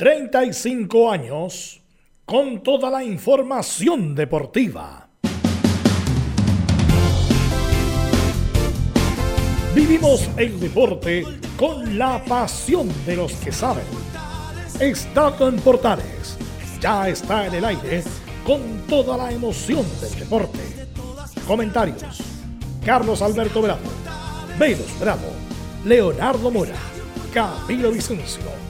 35 años con toda la información deportiva. Vivimos el deporte con la pasión de los que saben. Estado en Portales ya está en el aire con toda la emoción del deporte. Comentarios: Carlos Alberto Bravo, Velos Bravo, Leonardo Mora, Camilo Vicencio,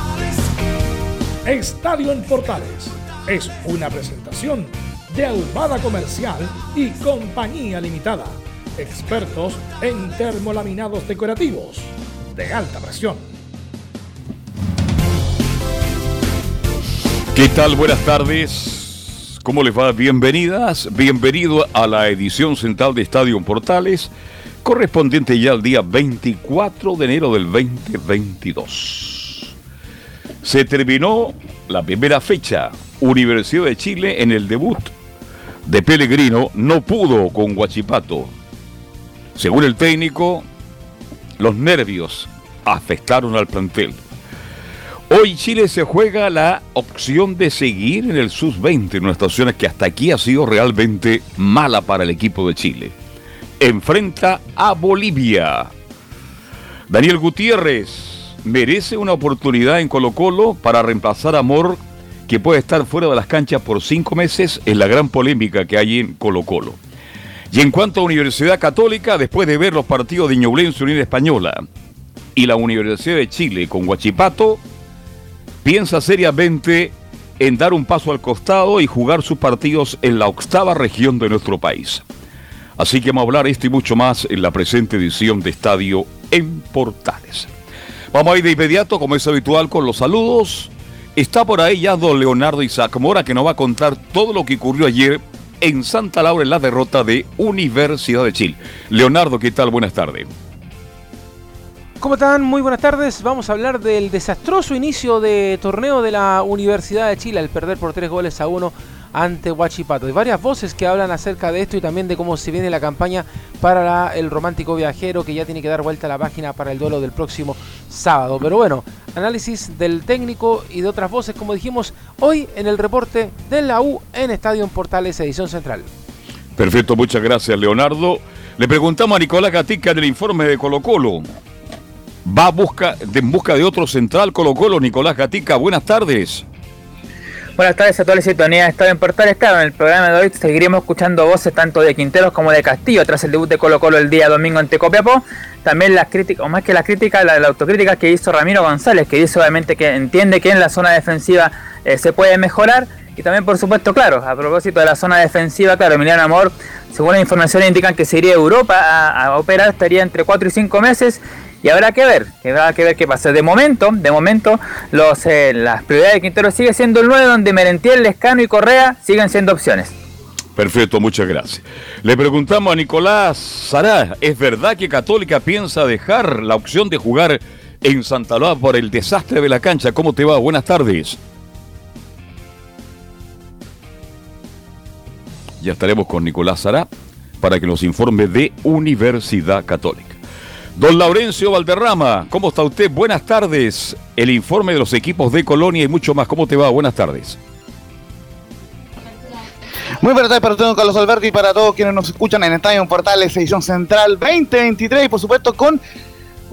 Estadio en Portales es una presentación de Ahumada Comercial y Compañía Limitada. Expertos en termolaminados decorativos de alta presión. ¿Qué tal? Buenas tardes. ¿Cómo les va? Bienvenidas, bienvenido a la edición central de Estadio Portales, correspondiente ya al día 24 de enero del 2022. Se terminó la primera fecha. Universidad de Chile en el debut de Pellegrino no pudo con Guachipato. Según el técnico, los nervios afectaron al plantel. Hoy Chile se juega la opción de seguir en el SUS-20, una situación que hasta aquí ha sido realmente mala para el equipo de Chile. Enfrenta a Bolivia. Daniel Gutiérrez merece una oportunidad en Colo Colo para reemplazar a Mor, que puede estar fuera de las canchas por cinco meses en la gran polémica que hay en Colo Colo. Y en cuanto a Universidad Católica, después de ver los partidos de Ñublense Unión Española y la Universidad de Chile con Huachipato, piensa seriamente en dar un paso al costado y jugar sus partidos en la octava región de nuestro país. Así que vamos a hablar esto y mucho más en la presente edición de Estadio en Portales. Vamos a ir de inmediato, como es habitual, con los saludos. Está por ahí ya don Leonardo Isaac Mora, que nos va a contar todo lo que ocurrió ayer en Santa Laura en la derrota de Universidad de Chile. Leonardo, ¿qué tal? Buenas tardes. ¿Cómo están? Muy buenas tardes. Vamos a hablar del desastroso inicio de torneo de la Universidad de Chile al perder por tres goles a uno ante Huachipato. Hay varias voces que hablan acerca de esto y también de cómo se viene la campaña para el romántico viajero que ya tiene que dar vuelta a la página para el duelo del próximo sábado. Pero bueno, análisis del técnico y de otras voces, como dijimos hoy en el reporte de la U en Estadio Portales, edición central. Perfecto, muchas gracias Leonardo. Le preguntamos a Nicolás Gatica del informe de Colo Colo va busca, en busca de otro central Colo Colo, Nicolás Gatica. Buenas tardes. Buenas tardes a toda la sintonía de Estado en Portales. Claro, en el programa de hoy seguiremos escuchando voces tanto de Quinteros como de Castillo tras el debut de Colo Colo el día domingo ante Copiapó. También las críticas, o más que las críticas, la, autocrítica que hizo Ramiro González, que dice obviamente que entiende que en la zona defensiva eh, se puede mejorar. Y también, por supuesto, claro, a propósito de la zona defensiva, claro, Emiliano Amor, según las informaciones indican que se iría a Europa a, a operar, estaría entre 4 y 5 meses y habrá que ver, habrá que ver qué pasa. De momento, de momento, los, eh, las prioridades de Quintero sigue siendo el 9, donde Merentiel, Lescano y Correa siguen siendo opciones. Perfecto, muchas gracias. Le preguntamos a Nicolás Sará, ¿es verdad que Católica piensa dejar la opción de jugar en Santa Loa por el desastre de la cancha? ¿Cómo te va? Buenas tardes. Ya estaremos con Nicolás Sará para que nos informe de Universidad Católica. Don Laurencio Valderrama, ¿cómo está usted? Buenas tardes. El informe de los equipos de Colonia y mucho más. ¿Cómo te va? Buenas tardes. Muy buenas tardes para todos, Carlos Alberto, y para todos quienes nos escuchan en Estadio Portales, edición central 2023, y por supuesto con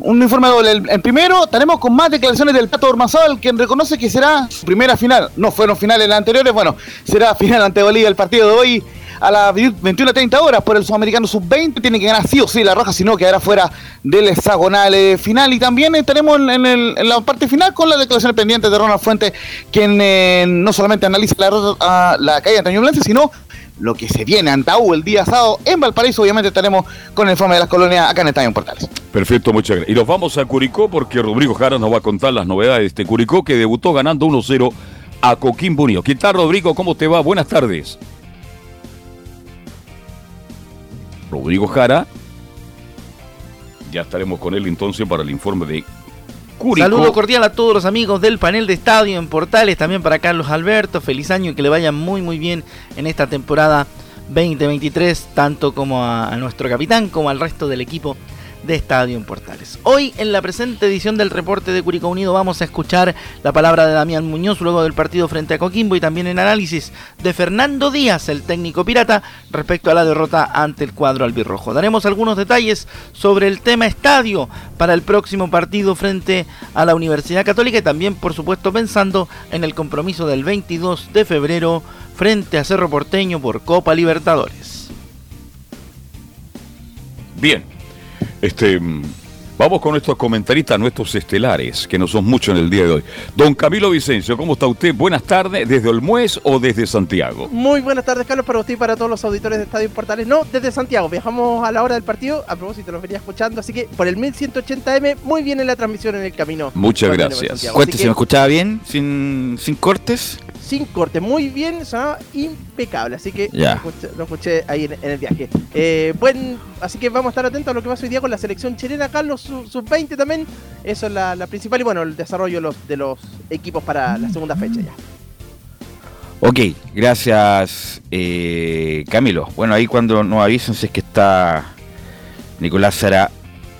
un informe doble. El, primero, tenemos con más declaraciones del Pato Ormazal, quien reconoce que será su primera final. No fueron finales las anteriores, bueno, será final ante Bolivia el partido de hoy a las 21.30 horas por el Sudamericano Sub-20. Tiene que ganar sí o sí la Roja, si no quedará fuera del hexagonal eh, final. Y también estaremos en, en, la parte final con la declaración pendiente de Ronald Fuente, quien eh, no solamente analiza la, la caída de Antonio sino lo que se viene ante AU el día sábado en Valparaíso. Obviamente estaremos con el informe de las colonias acá en Estadio Portales. Perfecto, muchas gracias. Y nos vamos a Curicó porque Rodrigo Jara nos va a contar las novedades de Curicó que debutó ganando 1-0 a Coquimbo Unido. ¿Qué tal, Rodrigo? ¿Cómo te va? Buenas tardes. Rodrigo Jara. Ya estaremos con él entonces para el informe de Saludo cordial a todos los amigos del panel de estadio en Portales, también para Carlos Alberto. Feliz año y que le vaya muy muy bien en esta temporada 2023, tanto como a nuestro capitán como al resto del equipo de Estadio en Portales. Hoy en la presente edición del reporte de Curicó Unido vamos a escuchar la palabra de Damián Muñoz luego del partido frente a Coquimbo y también en análisis de Fernando Díaz, el técnico pirata, respecto a la derrota ante el cuadro albirrojo. Daremos algunos detalles sobre el tema estadio para el próximo partido frente a la Universidad Católica y también por supuesto pensando en el compromiso del 22 de febrero frente a Cerro Porteño por Copa Libertadores. Bien, este, vamos con nuestros comentaristas, nuestros estelares, que no son muchos en el día de hoy. Don Camilo Vicencio, ¿cómo está usted? Buenas tardes, ¿desde Olmuez o desde Santiago? Muy buenas tardes, Carlos, para usted y para todos los auditores de Estadio Portales. No, desde Santiago. Viajamos a la hora del partido. A propósito, los venía escuchando. Así que por el 1180M, muy bien en la transmisión en el camino. Muchas gracias. Cuéntese, ¿me escuchaba bien? ¿Sin, sin cortes? Sin corte, muy bien, sonaba impecable, así que lo, escuché, ahí en, el viaje. Eh, buen, así que vamos a estar atentos a lo que pasa hoy día con la selección chilena, Carlos, sub-20 también, eso es la, principal, y bueno, el desarrollo de los, de los equipos para la segunda fecha ya. Ok, gracias eh, Camilo. Bueno, ahí cuando nos avisen si es que está Nicolás Sara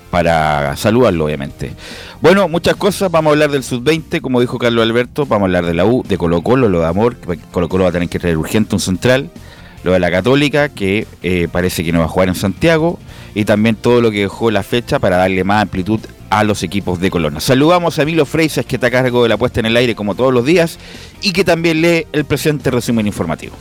para saludarlo, obviamente. Bueno, muchas cosas. Vamos a hablar del sub-20, como dijo Carlos Alberto. Vamos a hablar de la U, de Colo Colo, lo de Amor, que Colo Colo va a tener que traer urgente un central. Lo de la Católica, que eh, parece que no va a jugar en Santiago. Y también todo lo que dejó la fecha para darle más amplitud a los equipos de Colona. Saludamos a Milo Freisas, que está a cargo de la puesta en el aire como todos los días, y que también lee el presente resumen informativo.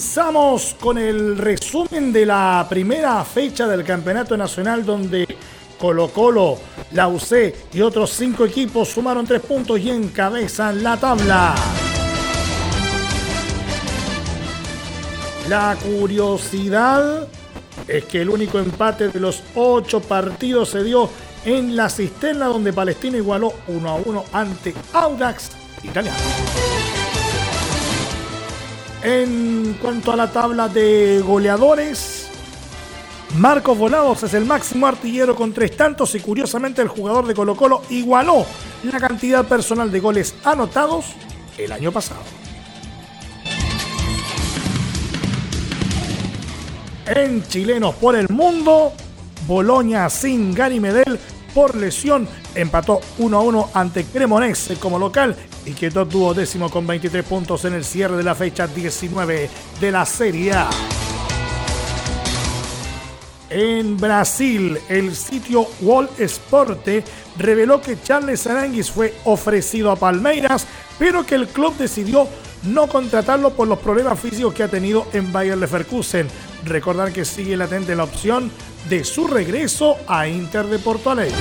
Comenzamos con el resumen de la primera fecha del Campeonato Nacional donde Colo Colo, la UC y otros cinco equipos sumaron tres puntos y encabezan la tabla. La curiosidad es que el único empate de los ocho partidos se dio en la cisterna donde Palestina igualó 1 a 1 ante Audax Italiano. En cuanto a la tabla de goleadores, Marcos Volados es el máximo artillero con tres tantos y curiosamente el jugador de Colo Colo igualó la cantidad personal de goles anotados el año pasado. En Chilenos por el Mundo, Boloña sin Gary Medel por lesión empató 1 a 1 ante Cremonese como local y quedó duodécimo con 23 puntos en el cierre de la fecha 19 de la Serie A. En Brasil, el sitio Wall Sporte reveló que Charles Aranguis fue ofrecido a Palmeiras, pero que el club decidió no contratarlo por los problemas físicos que ha tenido en Bayer Leverkusen. Recordar que sigue latente la opción de su regreso a Inter de Porto Alegre.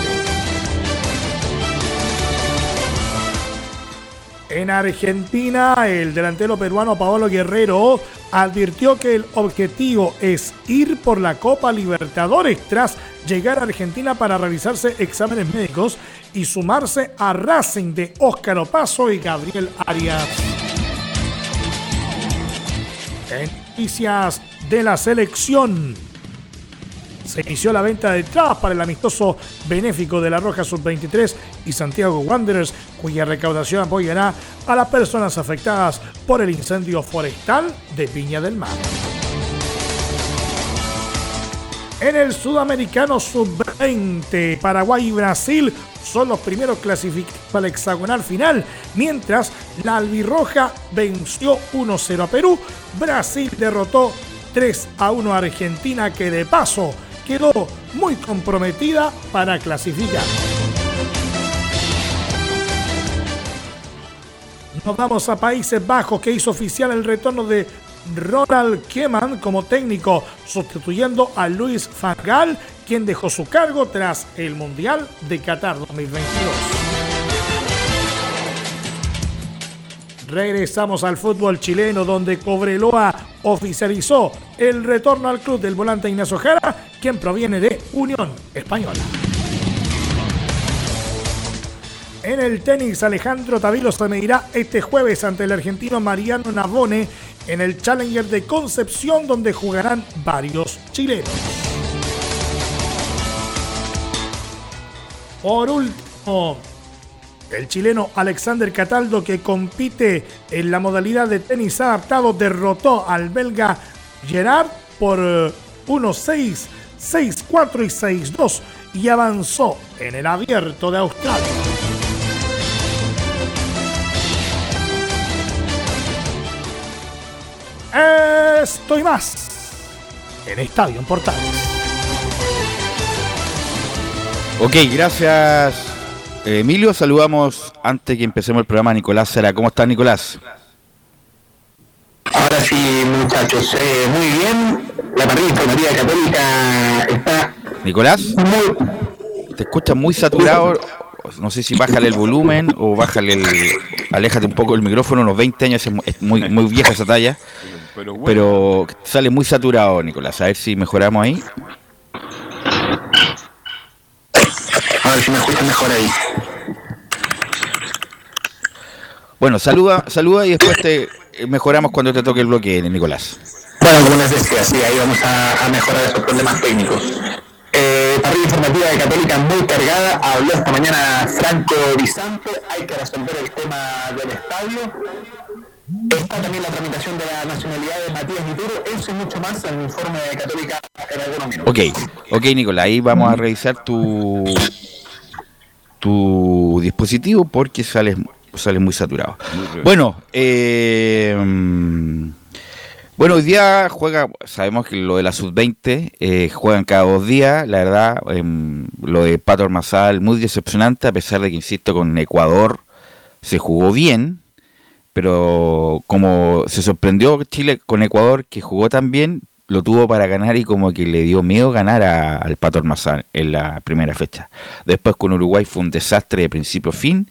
En Argentina, el delantero peruano Paolo Guerrero advirtió que el objetivo es ir por la Copa Libertadores tras llegar a Argentina para realizarse exámenes médicos y sumarse a Racing de Óscar Opaso y Gabriel Arias. En noticias de la selección se inició la venta de entradas para el amistoso benéfico de la Roja Sub-23 y Santiago Wanderers, cuya recaudación apoyará a las personas afectadas por el incendio forestal de Piña del Mar. En el sudamericano sub-20, Paraguay y Brasil son los primeros clasificados para el hexagonal final, mientras la albirroja venció 1-0 a Perú, Brasil derrotó 3 a 1 a Argentina, que de paso quedó muy comprometida para clasificar. Nos vamos a Países Bajos, que hizo oficial el retorno de Ronald Keman como técnico, sustituyendo a Luis Fangal, quien dejó su cargo tras el Mundial de Qatar 2022. Regresamos al fútbol chileno donde Cobreloa oficializó el retorno al club del volante Ignacio Jara, quien proviene de Unión Española. En el tenis, Alejandro Tavilo se medirá este jueves ante el argentino Mariano Navone en el Challenger de Concepción, donde jugarán varios chilenos. Por último, el chileno Alexander Cataldo, que compite en la modalidad de tenis adaptado, derrotó al belga Gerard por 1-6, eh, 6-4 y 6-2 y avanzó en el abierto de Australia. Estoy más en Estadio Portales. Ok, gracias Emilio. Saludamos antes que empecemos el programa a Nicolás Sera. ¿Cómo estás, Nicolás? Ahora sí, muchachos, eh, muy bien. La parrilla informativa católica está. Nicolás, te escuchas muy saturado. No sé si bájale el volumen o bájale el. Aléjate un poco del micrófono, unos 20 años, es muy, muy vieja esa talla. Pero, sale muy saturado, Nicolás. A ver si mejoramos ahí. A ver si me escuchan mejor ahí. Bueno, saluda, saluda y después te mejoramos cuando te toque el bloque, Nicolás. Bueno, como les decía, sí, ahí vamos a, mejorar esos problemas técnicos. Eh, parrilla informativa de Católica muy cargada. Habló esta mañana Franco Bizanto. Hay que resolver el tema del estadio Está también la tramitación de la nacionalidad de Matías Vituro, eso y mucho más en el informe de Católica en algunos minutos. Ok, ok Nicolás, ahí vamos a revisar tu tu dispositivo porque sales sale muy saturado. bueno, eh, bueno, hoy día juega, sabemos que lo de la sub-20 eh, juegan cada dos días, la verdad, em, lo de Pato Armazal muy decepcionante, a pesar de que, insisto, con Ecuador se jugó bien, pero como se sorprendió Chile con Ecuador, que jugó tan bien, lo tuvo para ganar y como que le dio miedo ganar al Pato Armazán en la primera fecha. Después con Uruguay fue un desastre de principio a fin.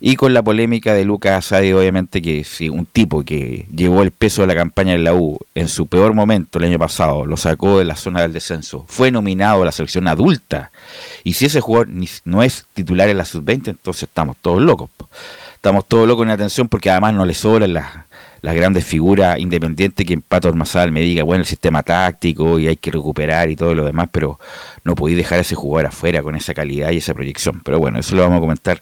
Y con la polémica de Lucas Asadi, obviamente que si un tipo que llevó el peso de la campaña en la U en su peor momento el año pasado, lo sacó de la zona del descenso, fue nominado a la selección adulta. Y si ese jugador no es titular en la sub-20, entonces estamos todos locos estamos todos locos en atención porque además no le sobran las, las grandes figuras independientes que en Pato me diga, bueno, el sistema táctico y hay que recuperar y todo lo demás, pero no podéis dejar a ese jugador afuera con esa calidad y esa proyección. Pero bueno, eso lo vamos a comentar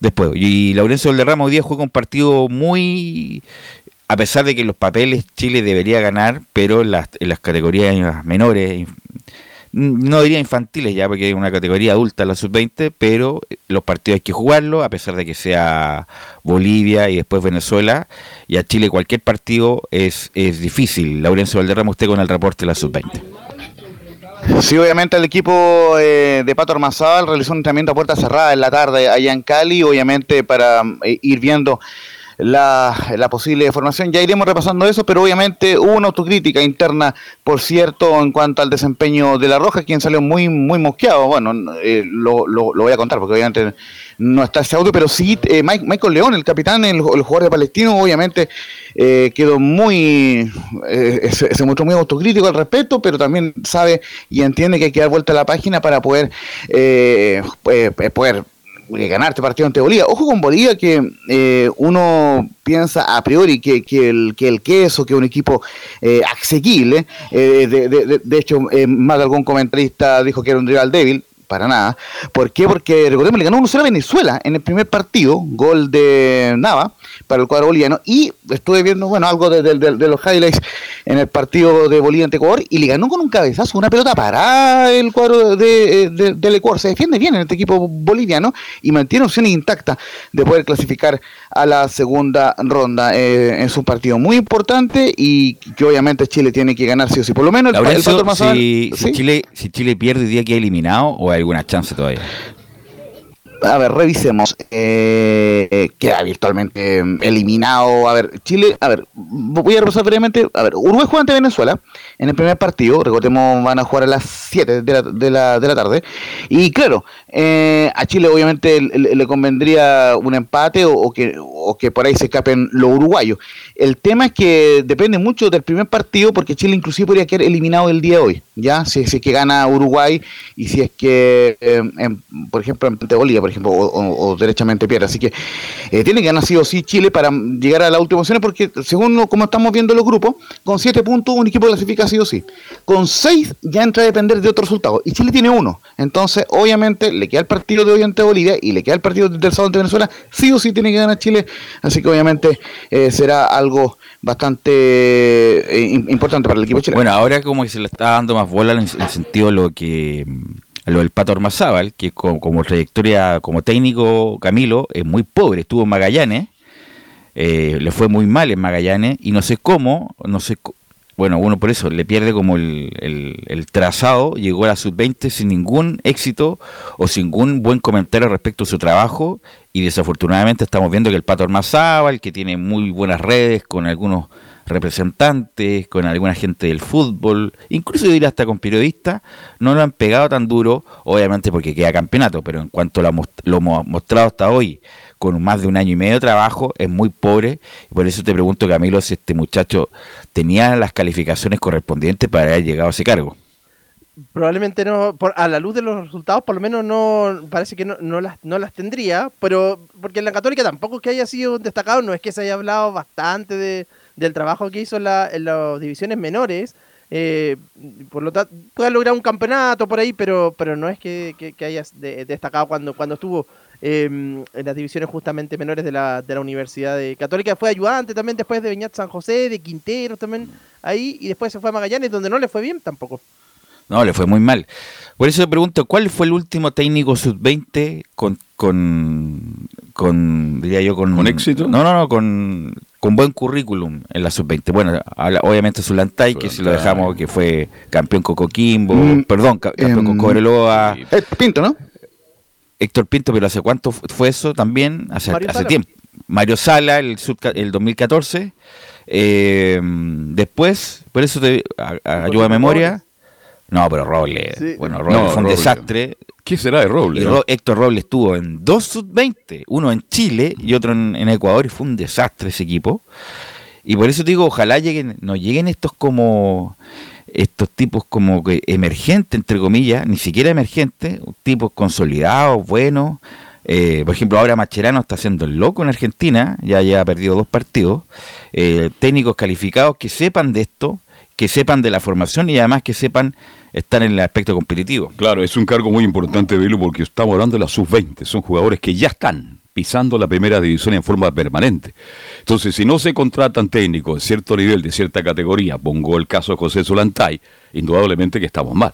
después. Y Laurencio Valderrama hoy día juega un partido muy... A pesar de que los papeles Chile debería ganar, pero en las, las categorías menores, no diría infantiles ya, porque hay una categoría adulta la sub-20, pero los partidos hay que jugarlos, a pesar de que sea Bolivia y después Venezuela, y a Chile cualquier partido es, es difícil. Laurencio Valderrama, usted con el reporte de la sub-20. Sí, obviamente el equipo eh, de Pato Armazal realizó un entrenamiento a puerta cerrada en la tarde allá en Cali, obviamente para eh, ir viendo la, posible formación. Ya iremos repasando eso, pero obviamente hubo una autocrítica interna, por cierto, en cuanto al desempeño de La Roja, quien salió muy, muy mosqueado. Bueno, eh, lo, lo, voy a contar porque obviamente no está ese audio, pero sí, eh, Michael León, el capitán, el, jugador de Palestino, obviamente eh, quedó muy, se, se, mostró muy autocrítico al respecto, pero también sabe y entiende que hay que dar vuelta a la página para poder, poder ganar este partido ante Bolivia. Ojo con Bolivia que eh, uno piensa a priori que, que, el, que el queso, que un equipo eh, asequible, eh, de, de, de, hecho más de algún comentarista dijo que era un rival débil, para nada. ¿Por qué? Porque recordemos, le ganó 1-0 a Venezuela en el primer partido, gol de Nava para el cuadro boliviano. Y estuve viendo, bueno, algo de, los highlights en el partido de Bolivia ante Ecuador y le ganó con un cabezazo, una pelota para el cuadro de, del Ecuador. Se defiende bien en este equipo boliviano y mantiene opciones intactas de poder clasificar a la segunda ronda. Eh, es un partido muy importante y que obviamente Chile tiene que ganar sí o sí. Por lo menos el, el más si, si, Chile, si Chile pierde el día que ha eliminado o hay alguna chance todavía. A ver, revisemos. Eh, queda virtualmente eliminado. A ver, Chile, a ver, voy a repasar brevemente. A ver, Uruguay juega ante Venezuela en el primer partido. Recordemos, van a jugar a las 7 de la, de la, de la tarde. Y claro, eh, a Chile obviamente le, convendría un empate o, que, o que por ahí se escapen los uruguayos. El tema es que depende mucho del primer partido porque Chile inclusive podría quedar eliminado el día de hoy. ¿Ya? Si, es que gana Uruguay y si es que, eh, por ejemplo, en Bolivia, por ejemplo, o, derechamente pierde. Así que eh, tiene que ganar sí o sí Chile para llegar a la última opción, porque según como estamos viendo los grupos, con siete puntos un equipo clasifica sí o sí. Con seis ya entra a depender de otro resultado. Y Chile tiene uno. Entonces, obviamente, le queda el partido de hoy ante Bolivia y le queda el partido del sábado ante Venezuela. Sí o sí tiene que ganar Chile. Así que obviamente eh, será algo bastante importante para el equipo chileno. Bueno, ahora como que se le está dando más bola en el sentido de lo que lo del Pato Armazábal, que como, trayectoria como técnico, Camilo, es muy pobre, estuvo en Magallanes, eh, le fue muy mal en Magallanes, y no sé cómo, no sé, bueno, uno por eso le pierde como el, el, trazado, llegó a la sub-20 sin ningún éxito o sin ningún buen comentario respecto a su trabajo, y desafortunadamente estamos viendo que el Pato Armazábal, que tiene muy buenas redes con algunos representantes, con alguna gente del fútbol, incluso diría hasta con periodistas, no lo han pegado tan duro, obviamente porque queda campeonato, pero en cuanto lo, lo mostrado hasta hoy, con más de un año y medio de trabajo, es muy pobre. Por eso te pregunto, Camilo, si este muchacho tenía las calificaciones correspondientes para haber llegado a ese cargo. Probablemente no, por, a la luz de los resultados, por lo menos no parece que no, no, las, no las tendría, pero porque en la Católica tampoco es que haya sido destacado, no es que se haya hablado bastante de, del trabajo que hizo en, la, en las divisiones menores. Eh, por lo tanto, puede lograr un campeonato por ahí, pero, pero no es que, que, hayas destacado cuando, cuando estuvo em, en las divisiones justamente menores de la, de la Universidad de Católica. Fue ayudante también después de Beñat San José, de Quintero también ahí, y después se fue a Magallanes, donde no le fue bien tampoco. No, le fue muy mal. Por eso te pregunto, ¿cuál fue el último técnico sub-20 con, con, con, diría yo, con... ¿Con éxito? No, no, no, con, con buen currículum en la sub-20. Bueno, obviamente Zulantay, que si lo dejamos, que fue campeón con Coquimbo, mm, perdón, campeón con em, Cobreloa. Héctor Pinto, ¿no? Héctor Pinto, pero ¿hace cuánto fue eso también? Hace, hace tiempo. Mario Sala, el, el 2014. Eh, después, por eso te ayuda a memoria. No, pero Roble. Bueno, Roble fue un desastre. ¿Qué será de Roble? Héctor Roble estuvo en dos sub-20, uno en Chile y otro en, Ecuador, y fue un desastre ese equipo. Y por eso digo, ojalá lleguen, no lleguen estos como estos tipos como que emergentes, entre comillas, ni siquiera emergentes, tipos consolidados, buenos. Eh, por ejemplo, ahora Macherano está haciendo el loco en Argentina, ya, ya ha perdido dos partidos. Eh, técnicos calificados que sepan de esto, que sepan de la formación y además que sepan están en el aspecto competitivo. Claro, es un cargo muy importante, Belu, porque estamos hablando de la sub-20. Son jugadores que ya están pisando la primera división en forma permanente. Entonces, si no se contratan técnicos de cierto nivel, de cierta categoría, pongo el caso de José Solantay, indudablemente que estamos mal.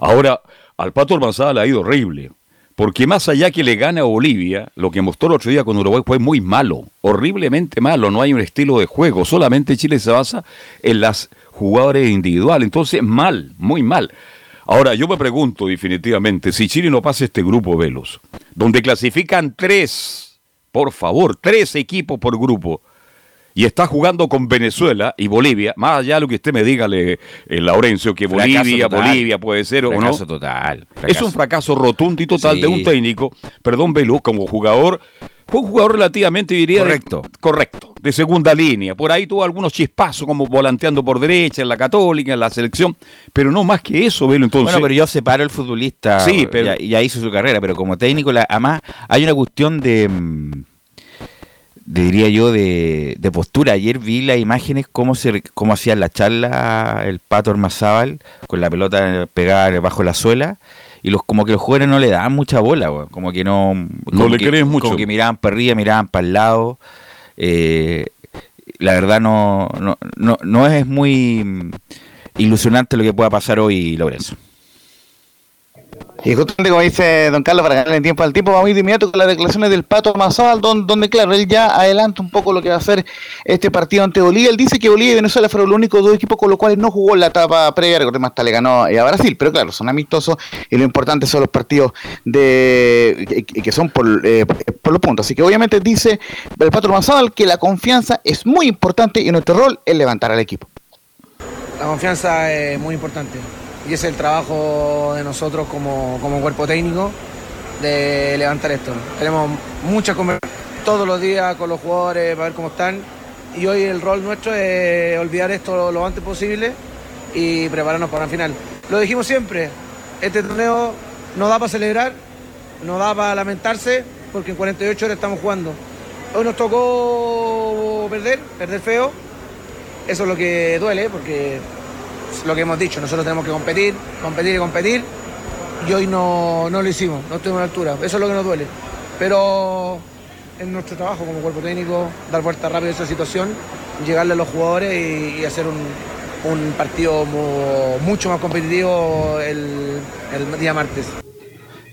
Ahora, al Pato Almanzada le ha ido horrible. Porque más allá que le gane a Bolivia, lo que mostró el otro día con Uruguay fue muy malo, horriblemente malo, no hay un estilo de juego, solamente Chile se basa en las jugadores individuales. Entonces, mal, muy mal. Ahora, yo me pregunto definitivamente, si Chile no pasa este grupo Velos, donde clasifican tres, por favor, tres equipos por grupo, y está jugando con Venezuela y Bolivia, más allá de lo que usted me diga, le, eh, Laurencio, que Bolivia, Bolivia puede ser o no. total. Es un fracaso rotundo y total de un técnico, perdón, Velos, como jugador fue un jugador relativamente, diría. Correcto. correcto, de segunda línea. Por ahí tuvo algunos chispazos, como volanteando por derecha, en la Católica, en la selección. Pero no más que eso, Velo, entonces. Bueno, pero yo separo el futbolista. Sí, pero. Ya, hizo su carrera, pero como técnico, además, hay una cuestión de. Diría yo, de, postura. Ayer vi las imágenes, cómo, se, cómo hacían la charla el Pato Ormazábal, con la pelota pegada bajo la suela y los como que los jugadores no le daban mucha bola, como que no... No le crees mucho. Como que miraban para arriba, miraban para el lado. Eh, la verdad no, no, no, no es muy ilusionante lo que pueda pasar hoy, Lorenzo. Y justamente como dice don Carlos, para ganarle tiempo al tiempo, vamos a ir de inmediato con las declaraciones del Pato Mazal, donde, claro, él ya adelanta un poco lo que va a ser este partido ante Bolivia. Él dice que Bolivia y Venezuela fueron los únicos dos equipos con los cuales no jugó en la etapa previa, recordemos hasta le ganó eh, a Brasil, pero claro, son amistosos y lo importante son los partidos de que son por, eh, por los puntos. Así que obviamente dice el Pato Mazal que la confianza es muy importante y nuestro rol es levantar al equipo. La confianza es muy importante y es el trabajo de nosotros como, cuerpo técnico de levantar esto. Tenemos mucha conversación todos los días con los jugadores para ver cómo están y hoy el rol nuestro es olvidar esto lo, antes posible y prepararnos para la final. Lo dijimos siempre, este torneo no da para celebrar, no da para lamentarse porque en 48 horas estamos jugando. Hoy nos tocó perder, perder feo. Eso es lo que duele porque lo que hemos dicho, nosotros tenemos que competir, competir y competir, y hoy no, lo hicimos, no estuvimos a la altura, eso es lo que nos duele. Pero es nuestro trabajo como cuerpo técnico dar vuelta rápido a esa situación, llegarle a los jugadores y, hacer un, partido mucho más competitivo el día martes.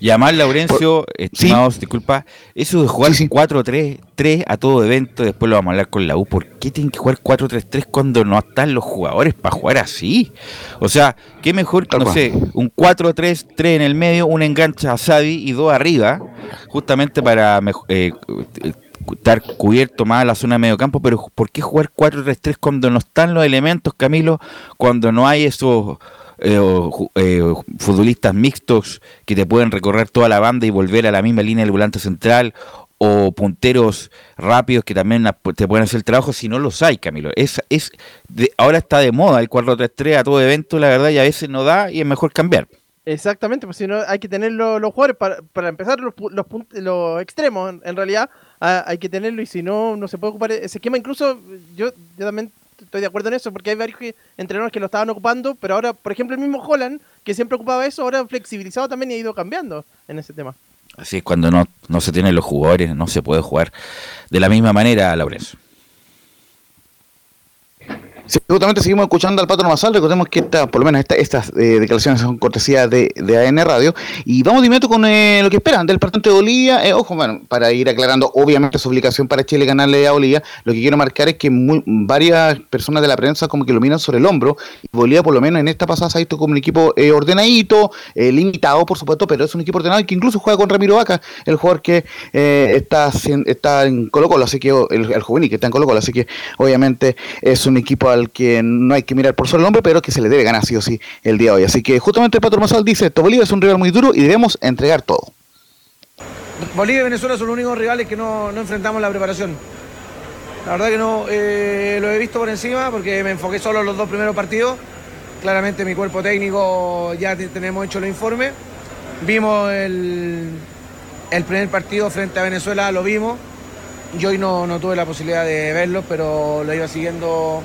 Y además, Laurencio, estimados, disculpa, eso de jugar 4-3-3 a todo evento, después lo vamos a hablar con la U. ¿Por qué tienen que jugar 4-3-3 cuando no están los jugadores para jugar así? O sea, qué mejor, no sé, un 4-3-3 en el medio, un engancha a Savi y dos arriba, justamente para eh, estar cubierto más la zona de medio campo, pero ¿por qué jugar 4-3-3 cuando no están los elementos, Camilo? Cuando no hay esos eh, eh, futbolistas mixtos que te pueden recorrer toda la banda y volver a la misma línea del volante central o punteros rápidos que también te pueden hacer el trabajo si no los hay, Camilo. Es, es ahora está de moda el 4-3-3 a todo evento, la verdad, y a veces no da y es mejor cambiar. Exactamente, pues si no hay que tener los, jugadores para, para empezar los, los, los extremos, en, realidad hay que tenerlo y si no, no se puede ocupar ese esquema. Incluso yo, yo también estoy de acuerdo en eso, porque hay varios entrenadores que lo estaban ocupando, pero ahora, por ejemplo, el mismo Holland, que siempre ocupaba eso, ahora flexibilizado también y ha ido cambiando en ese tema. Así es, cuando no, no se tienen los jugadores, no se puede jugar de la misma manera, Laurencio. Sí, justamente seguimos escuchando al Pato Masal. Recordemos que esta, por lo menos estas eh, declaraciones son cortesía de, de AN Radio. Y vamos de inmediato con eh, lo que esperan del partido de Bolivia. Eh, ojo, bueno, para ir aclarando, obviamente su obligación para Chile ganarle a Bolivia. Lo que quiero marcar es que varias personas de la prensa como que lo miran sobre el hombro. Y Bolivia, por lo menos en esta pasada, se ha visto como un equipo ordenadito, limitado, por supuesto, pero es un equipo ordenado y que incluso juega con Ramiro Vaca, el jugador que está, está en Colo Colo, así que el, el juvenil que está en Colo Colo. Así que obviamente es un equipo al que no hay que mirar por solo el nombre, pero que se le debe ganar sí o sí el día de hoy. Así que justamente el Pato Masal dice, esto Bolivia es un rival muy duro y debemos entregar todo. Bolivia y Venezuela son los únicos rivales que no, enfrentamos en la preparación. La verdad que no, eh, lo he visto por encima porque me enfoqué solo en los dos primeros partidos. Claramente mi cuerpo técnico ya tenemos hecho los informes. Vimos el, el primer partido frente a Venezuela, lo vimos. Yo hoy no, no tuve la posibilidad de verlo, pero lo iba siguiendo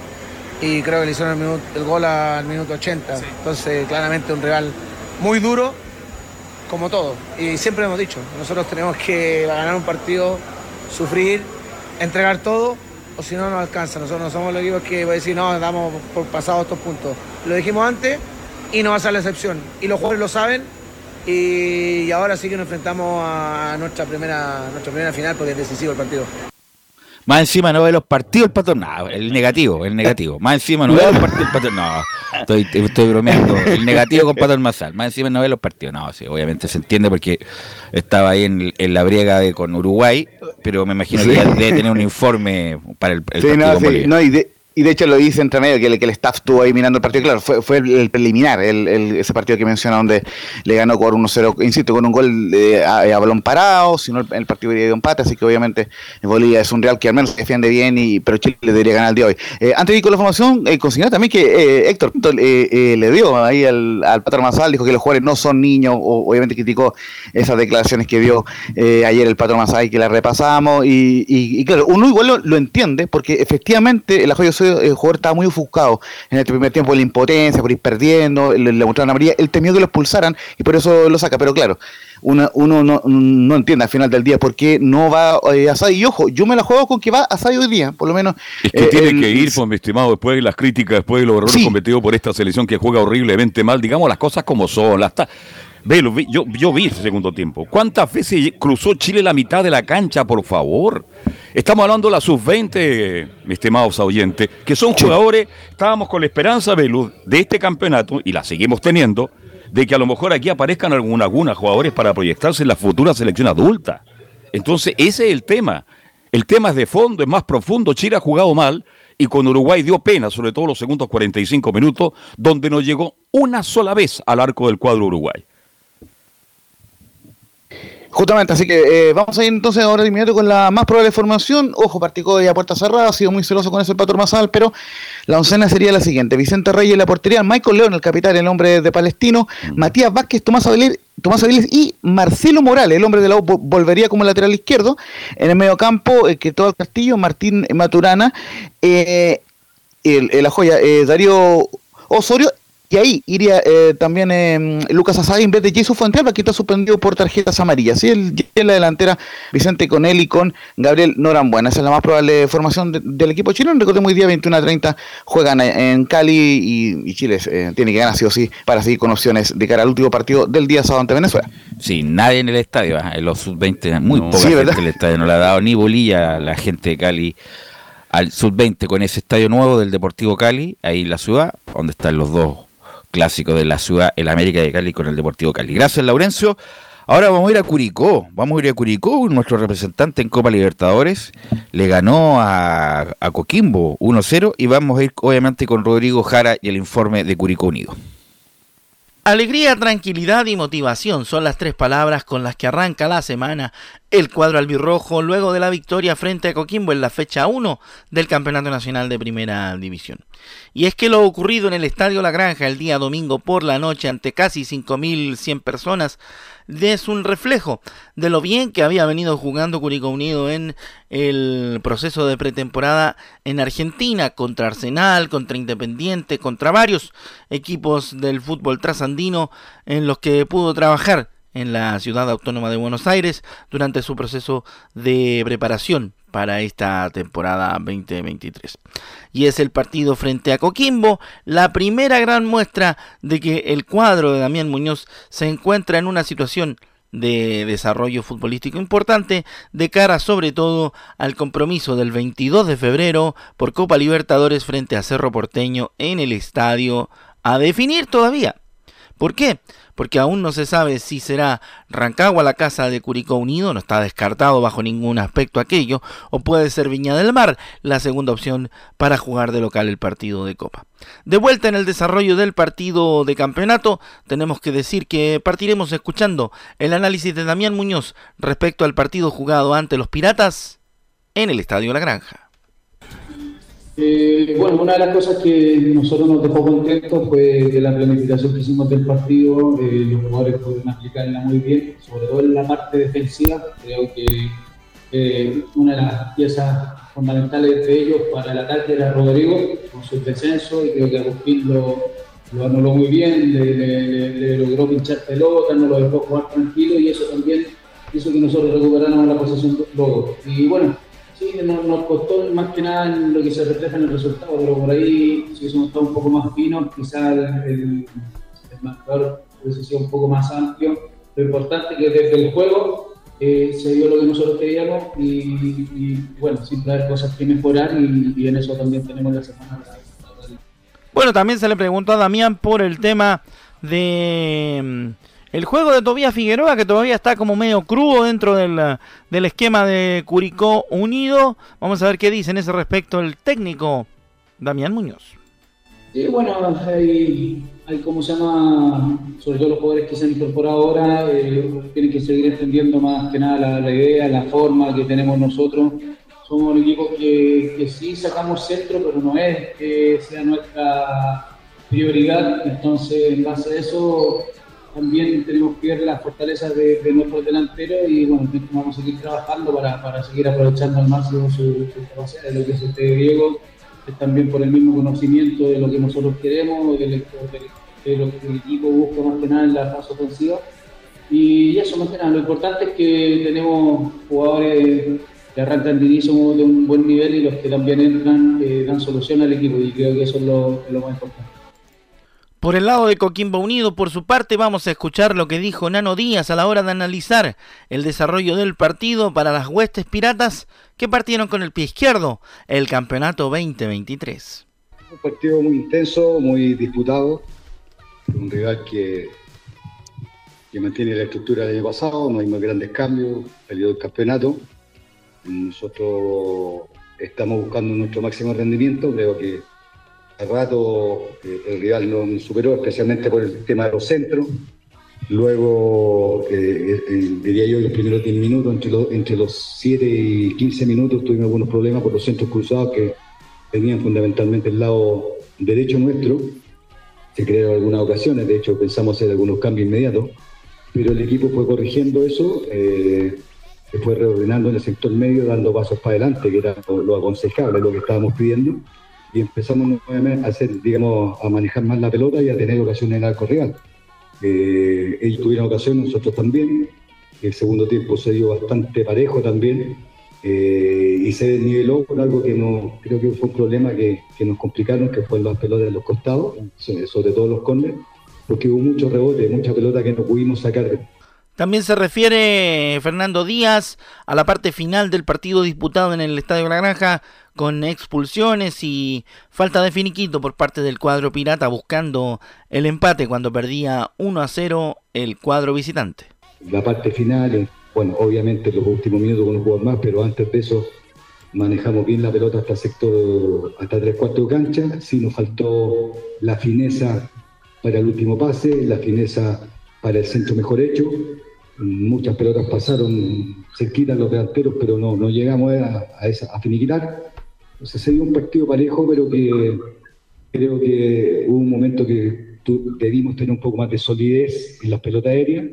y creo que le hicieron el, gol al minuto 80. Entonces, claramente un rival muy duro, como todo. Y siempre hemos dicho, nosotros tenemos que ganar un partido, sufrir, entregar todo, o si no, no alcanza. Nosotros no somos los equipos que voy a decir, no, damos por pasados estos puntos. Lo dijimos antes y no va a ser la excepción. Y los jugadores lo saben. Y ahora sí que nos enfrentamos a nuestra primera, nuestra primera final porque es decisivo el partido. Más encima no ve los partidos el patrón. No, el negativo, el negativo. Más encima no ve los partidos el patrón. No, estoy, estoy bromeando. El negativo con patrón Mazal. Más encima no ve los partidos. No, sí, obviamente se entiende porque estaba ahí en, en la briega de, con Uruguay, pero me imagino que ya debe tener un informe para el, el sí, partido no, sí, no, y de, y de hecho lo dice entre medio, que el, que el staff estuvo ahí mirando el partido. Claro, fue, fue el, preliminar, el, ese partido que menciona donde le ganó por 1-0, insisto, con un gol de, a, balón parado, si no el, partido ido empate, así que obviamente Bolivia es un Real que al menos defiende bien, y pero Chile le debería ganar el día de hoy. Eh, antes de ir con la formación, eh, consideró también que eh, Héctor eh, le dio ahí al, Patrón Mazal, dijo que los jugadores no son niños, obviamente criticó esas declaraciones que dio ayer el Patrón y que la repasamos, y, claro, uno igual lo, entiende, porque efectivamente el Ajoyo el jugador estaba muy ofuscado en este primer tiempo la impotencia, por ir perdiendo, le, le mostraron amarilla, él temió que lo expulsaran y por eso lo saca, pero claro, uno, uno no, no, entiende al final del día por qué no va eh, a Sadio. Y ojo, yo me la juego con que va a Sadio hoy día, por lo menos. Es que eh, tiene que ir, pues, mi estimado, después de las críticas, después de los errores cometidos por esta selección que juega horriblemente mal, digamos las cosas como son. Las Velo, yo, yo vi ese segundo tiempo. ¿Cuántas veces cruzó Chile la mitad de la cancha, por favor? Estamos hablando de la sub-20, mi estimado oyentes, que son jugadores, estábamos con la esperanza, Velo, de este campeonato, y la seguimos teniendo, de que a lo mejor aquí aparezcan algunos algunas jugadores para proyectarse en la futura selección adulta. Entonces, ese es el tema. El tema es de fondo, es más profundo. Chile ha jugado mal y con Uruguay dio pena, sobre todo los segundos 45 minutos, donde no llegó una sola vez al arco del cuadro Uruguay. Justamente, así que eh, vamos a ir entonces ahora de inmediato con la más probable formación. Ojo, participó de a puerta cerrada, ha sido muy celoso con ese patrón Masal, pero la oncena sería la siguiente: Vicente Reyes en la portería, Michael León, el capitán, el hombre de Palestino, mm. Matías Vázquez, Tomás Avilés, Tomás y Marcelo Morales, el hombre de la U, volvería como lateral izquierdo. En el medio campo, eh, que todo el Castillo, Martín Maturana, eh, el, la joya, Darío Osorio y ahí iría eh, también eh, Lucas Asadi en vez de Jesús Fuentealba, que está suspendido por tarjetas amarillas. Y el, en la delantera Vicente con él y con Gabriel Norambuena. Esa es la más probable formación del equipo chileno. Recordemos hoy día 21 a 30 juegan en Cali y, Chile eh, tiene que ganar sí o sí para seguir con opciones de cara al último partido del día sábado ante Venezuela. Sí, nadie en el estadio, en los sub-20, muy poca gente en el estadio. No le ha dado ni bolilla a la gente de Cali al sub-20 con ese estadio nuevo del Deportivo Cali, ahí en la ciudad, donde están los dos clásico de la ciudad, el América de Cali con el Deportivo Cali. Gracias, Laurencio. Ahora vamos a ir a Curicó. Vamos a ir a Curicó. Nuestro representante en Copa Libertadores le ganó a, Coquimbo 1-0 y vamos a ir obviamente con Rodrigo Jara y el informe de Curicó Unido. Alegría, tranquilidad y motivación son las tres palabras con las que arranca la semana el cuadro albirrojo luego de la victoria frente a Coquimbo en la fecha 1 del Campeonato Nacional de Primera División. Y es que lo ocurrido en el Estadio La Granja el día domingo por la noche ante casi 5.100 personas es un reflejo de lo bien que había venido jugando Curicó Unido en el proceso de pretemporada en Argentina contra Arsenal, contra Independiente, contra varios equipos del fútbol trasandino en los que pudo trabajar en la ciudad autónoma de Buenos Aires durante su proceso de preparación para esta temporada 2023. Y es el partido frente a Coquimbo, la primera gran muestra de que el cuadro de Damián Muñoz se encuentra en una situación de desarrollo futbolístico importante de cara sobre todo al compromiso del 22 de febrero por Copa Libertadores frente a Cerro Porteño en el estadio a definir todavía. ¿Por qué? porque aún no se sabe si será Rancagua la casa de Curicó Unido, no está descartado bajo ningún aspecto aquello, o puede ser Viña del Mar la segunda opción para jugar de local el partido de Copa. De vuelta en el desarrollo del partido de campeonato, tenemos que decir que partiremos escuchando el análisis de Damián Muñoz respecto al partido jugado ante los Piratas en el Estadio La Granja. Eh, bueno, una de las cosas que nosotros nos dejó contentos fue que la planificación que hicimos del partido, eh, los jugadores pudieron aplicarla muy bien, sobre todo en la parte defensiva. Creo que eh, una de las piezas fundamentales de ellos para el ataque era Rodrigo, con su descenso, y creo que Agustín lo, lo anuló muy bien, le, logró pinchar pelota, no lo dejó jugar tranquilo, y eso también hizo que nosotros recuperáramos la posesión luego. Y bueno, Sí, nos, costó más que nada lo que se refleja en el resultado, pero por ahí, si hubiésemos estado un poco más finos, quizás el, el, marcador hubiese sido un poco más amplio. Lo importante es que desde el juego eh, se dio lo que nosotros queríamos y, bueno, siempre hay cosas que mejorar y, en eso también tenemos la semana. Bueno, también se le preguntó a Damián por el tema de el juego de Tobías Figueroa, que todavía está como medio crudo dentro del, esquema de Curicó Unido. Vamos a ver qué dice en ese respecto el técnico Damián Muñoz. Sí, bueno, hay, hay como se llama, sobre todo los jugadores que se han incorporado ahora, eh, tienen que seguir entendiendo más que nada la, idea, la forma que tenemos nosotros. Somos un equipo que, que sí sacamos centro, pero no es que sea nuestra prioridad. Entonces, en base a eso, también tenemos que ver las fortalezas de, nuestros delanteros y bueno, vamos a seguir trabajando para, para seguir aprovechando al máximo su, capacidad de lo que es este griego, es también por el mismo conocimiento de lo que nosotros queremos, de, lo que el equipo busca más que nada en la fase ofensiva. Y eso más que nada, lo importante es que tenemos jugadores que arrancan de inicio de un buen nivel y los que también entran dan solución al equipo y creo que eso es lo más importante. Por el lado de Coquimbo Unido, por su parte, vamos a escuchar lo que dijo Nano Díaz a la hora de analizar el desarrollo del partido para las huestes piratas que partieron con el pie izquierdo el campeonato 2023. Un partido muy intenso, muy disputado, un rival que, que mantiene la estructura del año pasado, no hay más grandes cambios, salió del campeonato. Nosotros estamos buscando nuestro máximo rendimiento, creo que rato eh, el rival nos superó, especialmente por el tema de los centros. Luego, eh, eh, diría yo, los primeros 10 minutos, entre, entre los 7 y 15 minutos, tuvimos algunos problemas por los centros cruzados que venían fundamentalmente del lado derecho nuestro. Se crearon algunas ocasiones, de hecho pensamos hacer algunos cambios inmediatos, pero el equipo fue corrigiendo eso, se fue reordenando en el sector medio, dando pasos para adelante, que era lo aconsejable, lo que estábamos pidiendo y empezamos nuevamente a hacer, digamos, a manejar más la pelota y a tener ocasiones en arco real. Eh, ellos tuvieron ocasiones, nosotros también. El segundo tiempo se dio bastante parejo también eh, y se desniveló con algo que no creo que fue un problema que, que nos complicaron, que fue las pelotas de los costados, sobre todo los corners, porque hubo mucho rebote, mucha pelota que no pudimos sacar también se refiere Fernando Díaz a la parte final del partido disputado en el Estadio La Granja con expulsiones y falta de finiquito por parte del cuadro pirata buscando el empate cuando perdía 1 a 0 el cuadro visitante. La parte final, eh, bueno, obviamente los últimos minutos con un jugador más, pero antes de eso manejamos bien la pelota hasta sector, hasta tres cuartos de cancha. Sí nos faltó la fineza para el último pase, la fineza para el centro mejor hecho muchas pelotas pasaron cerquita los delanteros, pero no, no llegamos a, a, esa, a finiquitar. Entonces se dio un partido parejo, pero que creo que hubo un momento que debimos tener un poco más de solidez en las pelotas aéreas,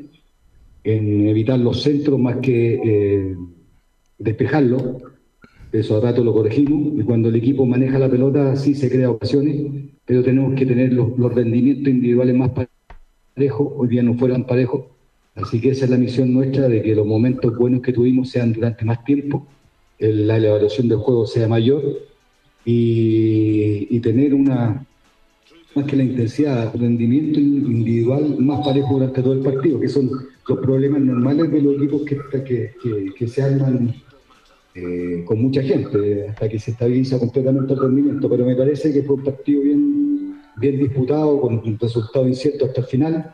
en evitar los centros más que eh, despejarlos. Eso a rato lo corregimos y cuando el equipo maneja la pelota sí se crea ocasiones, pero tenemos que tener los, los rendimientos individuales más parejos. Hoy día no fueran parejos Así que esa es la misión nuestra, de que los momentos buenos que tuvimos sean durante más tiempo, la evaluación del juego sea mayor y, tener una, más que la intensidad, rendimiento individual más parejo durante todo el partido, que son los problemas normales de los equipos que, que, se arman eh, con mucha gente, hasta que se estabiliza completamente el rendimiento. Pero me parece que fue un partido bien, bien disputado, con un resultado incierto hasta el final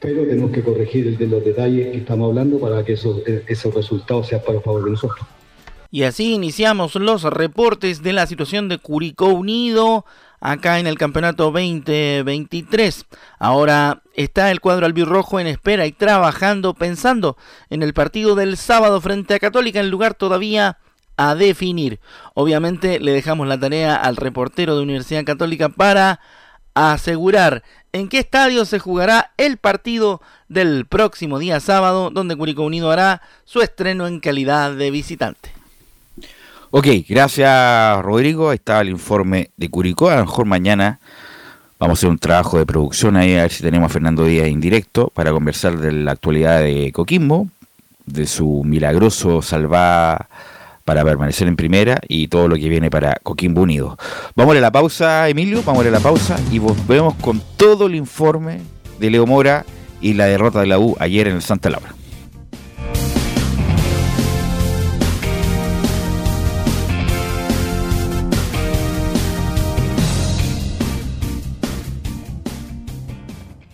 pero tenemos que corregir el de los detalles que estamos hablando para que esos, esos resultados sean para favor de nosotros. Y así iniciamos los reportes de la situación de Curicó Unido acá en el campeonato 2023. Ahora está el cuadro albirrojo en espera y trabajando, pensando en el partido del sábado frente a Católica, en lugar todavía a definir. Obviamente le dejamos la tarea al reportero de Universidad Católica para asegurar en qué estadio se jugará el partido del próximo día sábado, donde Curicó Unido hará su estreno en calidad de visitante. Ok, gracias Rodrigo. Ahí está el informe de Curicó. A lo mejor mañana vamos a hacer un trabajo de producción ahí, a ver si tenemos a Fernando Díaz en directo para conversar de la actualidad de Coquimbo, de su milagroso salvar para permanecer en primera y todo lo que viene para Coquimbo Unido. Vamos a la pausa, Emilio, vamos a la pausa y volvemos con todo el informe de Leo Mora y la derrota de la U ayer en el Santa Laura.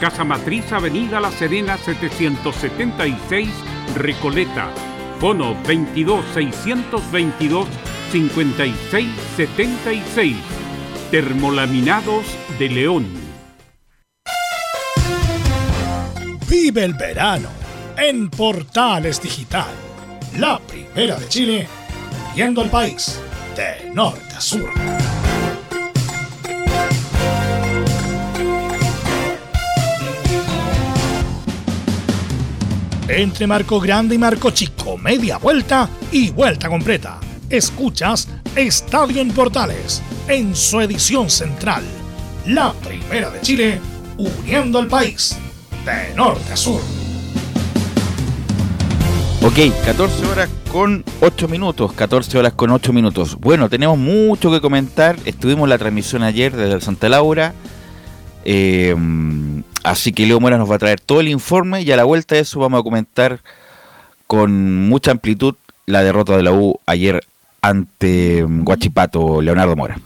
Casa Matriz, Avenida La Serena, 776, Recoleta. Fono 22 622 5676. Termolaminados de León. Vive el verano en Portales Digital. La primera de Chile, viendo el país de norte a sur. Entre Marco Grande y Marco Chico, media vuelta y vuelta completa. Escuchas Estadio en Portales en su edición central. La primera de Chile, uniendo al país de norte a sur. Ok, 14 horas con 8 minutos, 14 horas con 8 minutos. Bueno, tenemos mucho que comentar. Estuvimos en la transmisión ayer desde Santa Laura. Eh, así que Leo Mora nos va a traer todo el informe y a la vuelta de eso vamos a comentar con mucha amplitud la derrota de la U ayer ante Guachipato, Leonardo Mora.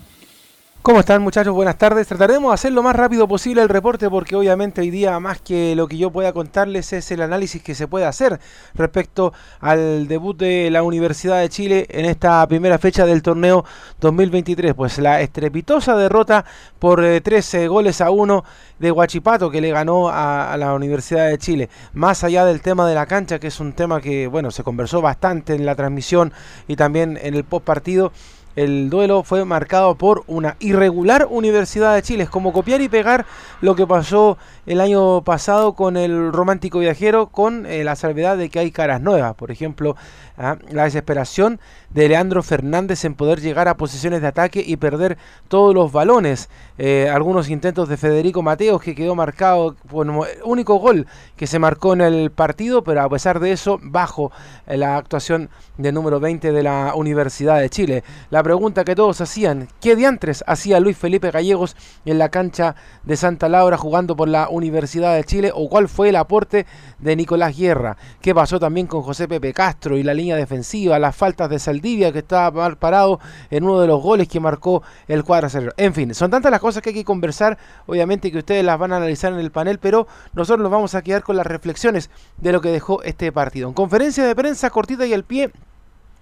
¿Cómo están muchachos? Buenas tardes. Trataremos de hacer lo más rápido posible el reporte porque obviamente hoy día más que lo que yo pueda contarles es el análisis que se puede hacer respecto al debut de la Universidad de Chile en esta primera fecha del torneo 2023. Pues la estrepitosa derrota por 13 eh, goles a 1 de Huachipato que le ganó a, a, la Universidad de Chile. Más allá del tema de la cancha, que es un tema que bueno se conversó bastante en la transmisión y también en el post partido el duelo fue marcado por una irregular Universidad de Chile. Es como copiar y pegar lo que pasó el año pasado con el romántico viajero, con eh, la salvedad de que hay caras nuevas. Por ejemplo, ¿ah? la desesperación de Leandro Fernández en poder llegar a posiciones de ataque y perder todos los balones. Eh, algunos intentos de Federico Mateos que quedó marcado por el único gol que se marcó en el partido, pero a pesar de eso, bajo eh, la actuación del número 20 de la Universidad de Chile. La pregunta que todos hacían, ¿qué diantres hacía Luis Felipe Gallegos en la cancha de Santa Laura jugando por la Universidad de Chile? ¿O cuál fue el aporte de Nicolás Guerra? ¿Qué pasó también con José Pepe Castro y la línea defensiva, las faltas de Saldivia que estaba mal parado en uno de los goles que marcó el cuadro En fin, son tantas las cosas que hay que conversar, obviamente que ustedes las van a analizar en el panel, pero nosotros nos vamos a quedar con las reflexiones de lo que dejó este partido. En conferencia de prensa cortita y al pie,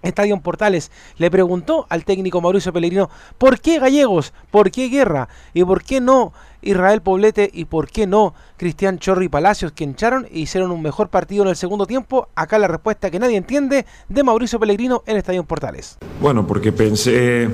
Estadio Portales le preguntó al técnico Mauricio Pellegrino por qué Gallegos, por qué Guerra y por qué no Israel Poblete y por qué no Cristian Chorri Palacios que hincharon e hicieron un mejor partido en el segundo tiempo. Acá la respuesta que nadie entiende de Mauricio Pellegrino en Estadio Portales. Bueno, porque pensé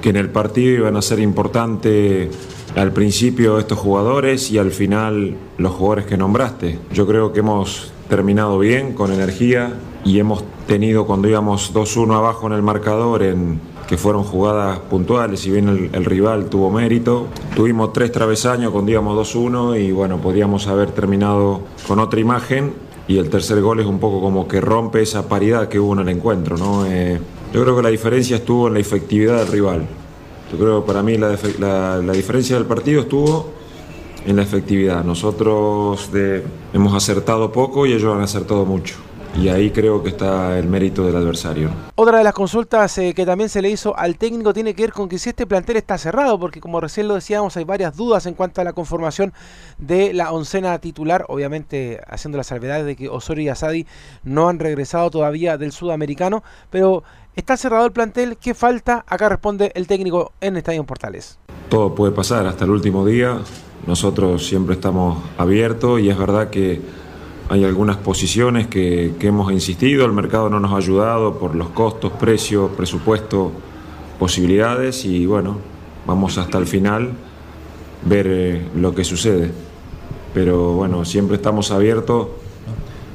que en el partido iban a ser importante al principio estos jugadores y al final los jugadores que nombraste. Yo creo que hemos terminado bien, con energía, y hemos tenido cuando íbamos 2-1 abajo en el marcador, en, que fueron jugadas puntuales, si bien el, rival tuvo mérito. Tuvimos tres travesaños cuando íbamos 2-1 y bueno, podíamos haber terminado con otra imagen y el tercer gol es un poco como que rompe esa paridad que hubo en el encuentro. ¿no? Eh, yo creo que la diferencia estuvo en la efectividad del rival. Yo creo que para mí la, la, diferencia del partido estuvo en la efectividad. Nosotros hemos acertado poco y ellos han acertado mucho y ahí creo que está el mérito del adversario. Otra de las consultas eh, que también se le hizo al técnico tiene que ver con que si este plantel está cerrado, porque como recién lo decíamos, hay varias dudas en cuanto a la conformación de la oncena titular, obviamente haciendo la salvedad de que Osorio y Asadi no han regresado todavía del sudamericano, pero está cerrado el plantel, ¿qué falta? Acá responde el técnico en Estadio Portales. Todo puede pasar hasta el último día, nosotros siempre estamos abiertos y es verdad que hay algunas posiciones que, hemos insistido, el mercado no nos ha ayudado por los costos, precios, presupuesto, posibilidades y bueno, vamos hasta el final ver eh, lo que sucede. Pero bueno, siempre estamos abiertos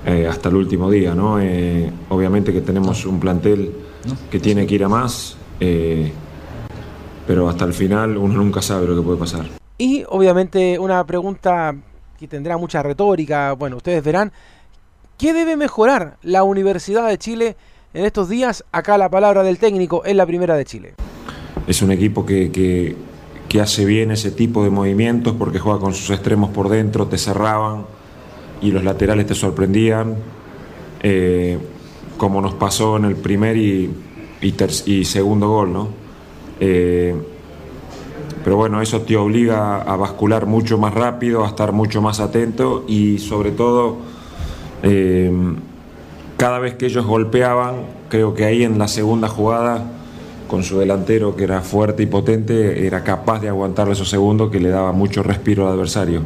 eh, hasta el último día, ¿no? Eh, obviamente que tenemos un plantel que tiene que ir a más, pero hasta el final uno nunca sabe lo que puede pasar. Y obviamente una pregunta que tendrá mucha retórica, bueno, ustedes verán, ¿qué debe mejorar la Universidad de Chile en estos días? Acá la palabra del técnico en la primera de Chile. Es un equipo que, que, hace bien ese tipo de movimientos porque juega con sus extremos por dentro, te cerraban y los laterales te sorprendían, eh, como nos pasó en el primer y segundo gol, ¿no? Eh, pero bueno, eso te obliga a bascular mucho más rápido, a estar mucho más atento y sobre todo eh, cada vez que ellos golpeaban, creo que ahí en la segunda jugada, con su delantero que era fuerte y potente, era capaz de aguantar esos segundos que le daba mucho respiro al adversario.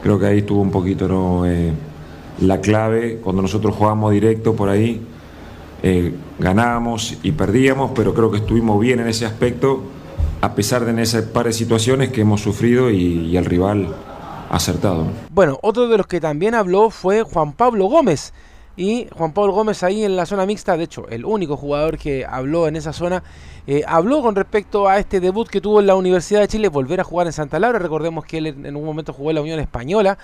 Creo que ahí estuvo un poquito ¿no? eh, la clave, cuando nosotros jugamos directo por ahí, eh, ganábamos y perdíamos, pero creo que estuvimos bien en ese aspecto a pesar de ese par de situaciones que hemos sufrido y, y el rival acertado. Bueno, otro de los que también habló fue Juan Pablo Gómez. Y Juan Pablo Gómez ahí en la zona mixta, de hecho, el único jugador que habló en esa zona, eh, habló con respecto a este debut que tuvo en la Universidad de Chile, volver a jugar en Santa Laura. Recordemos que él en un momento jugó en la Unión Española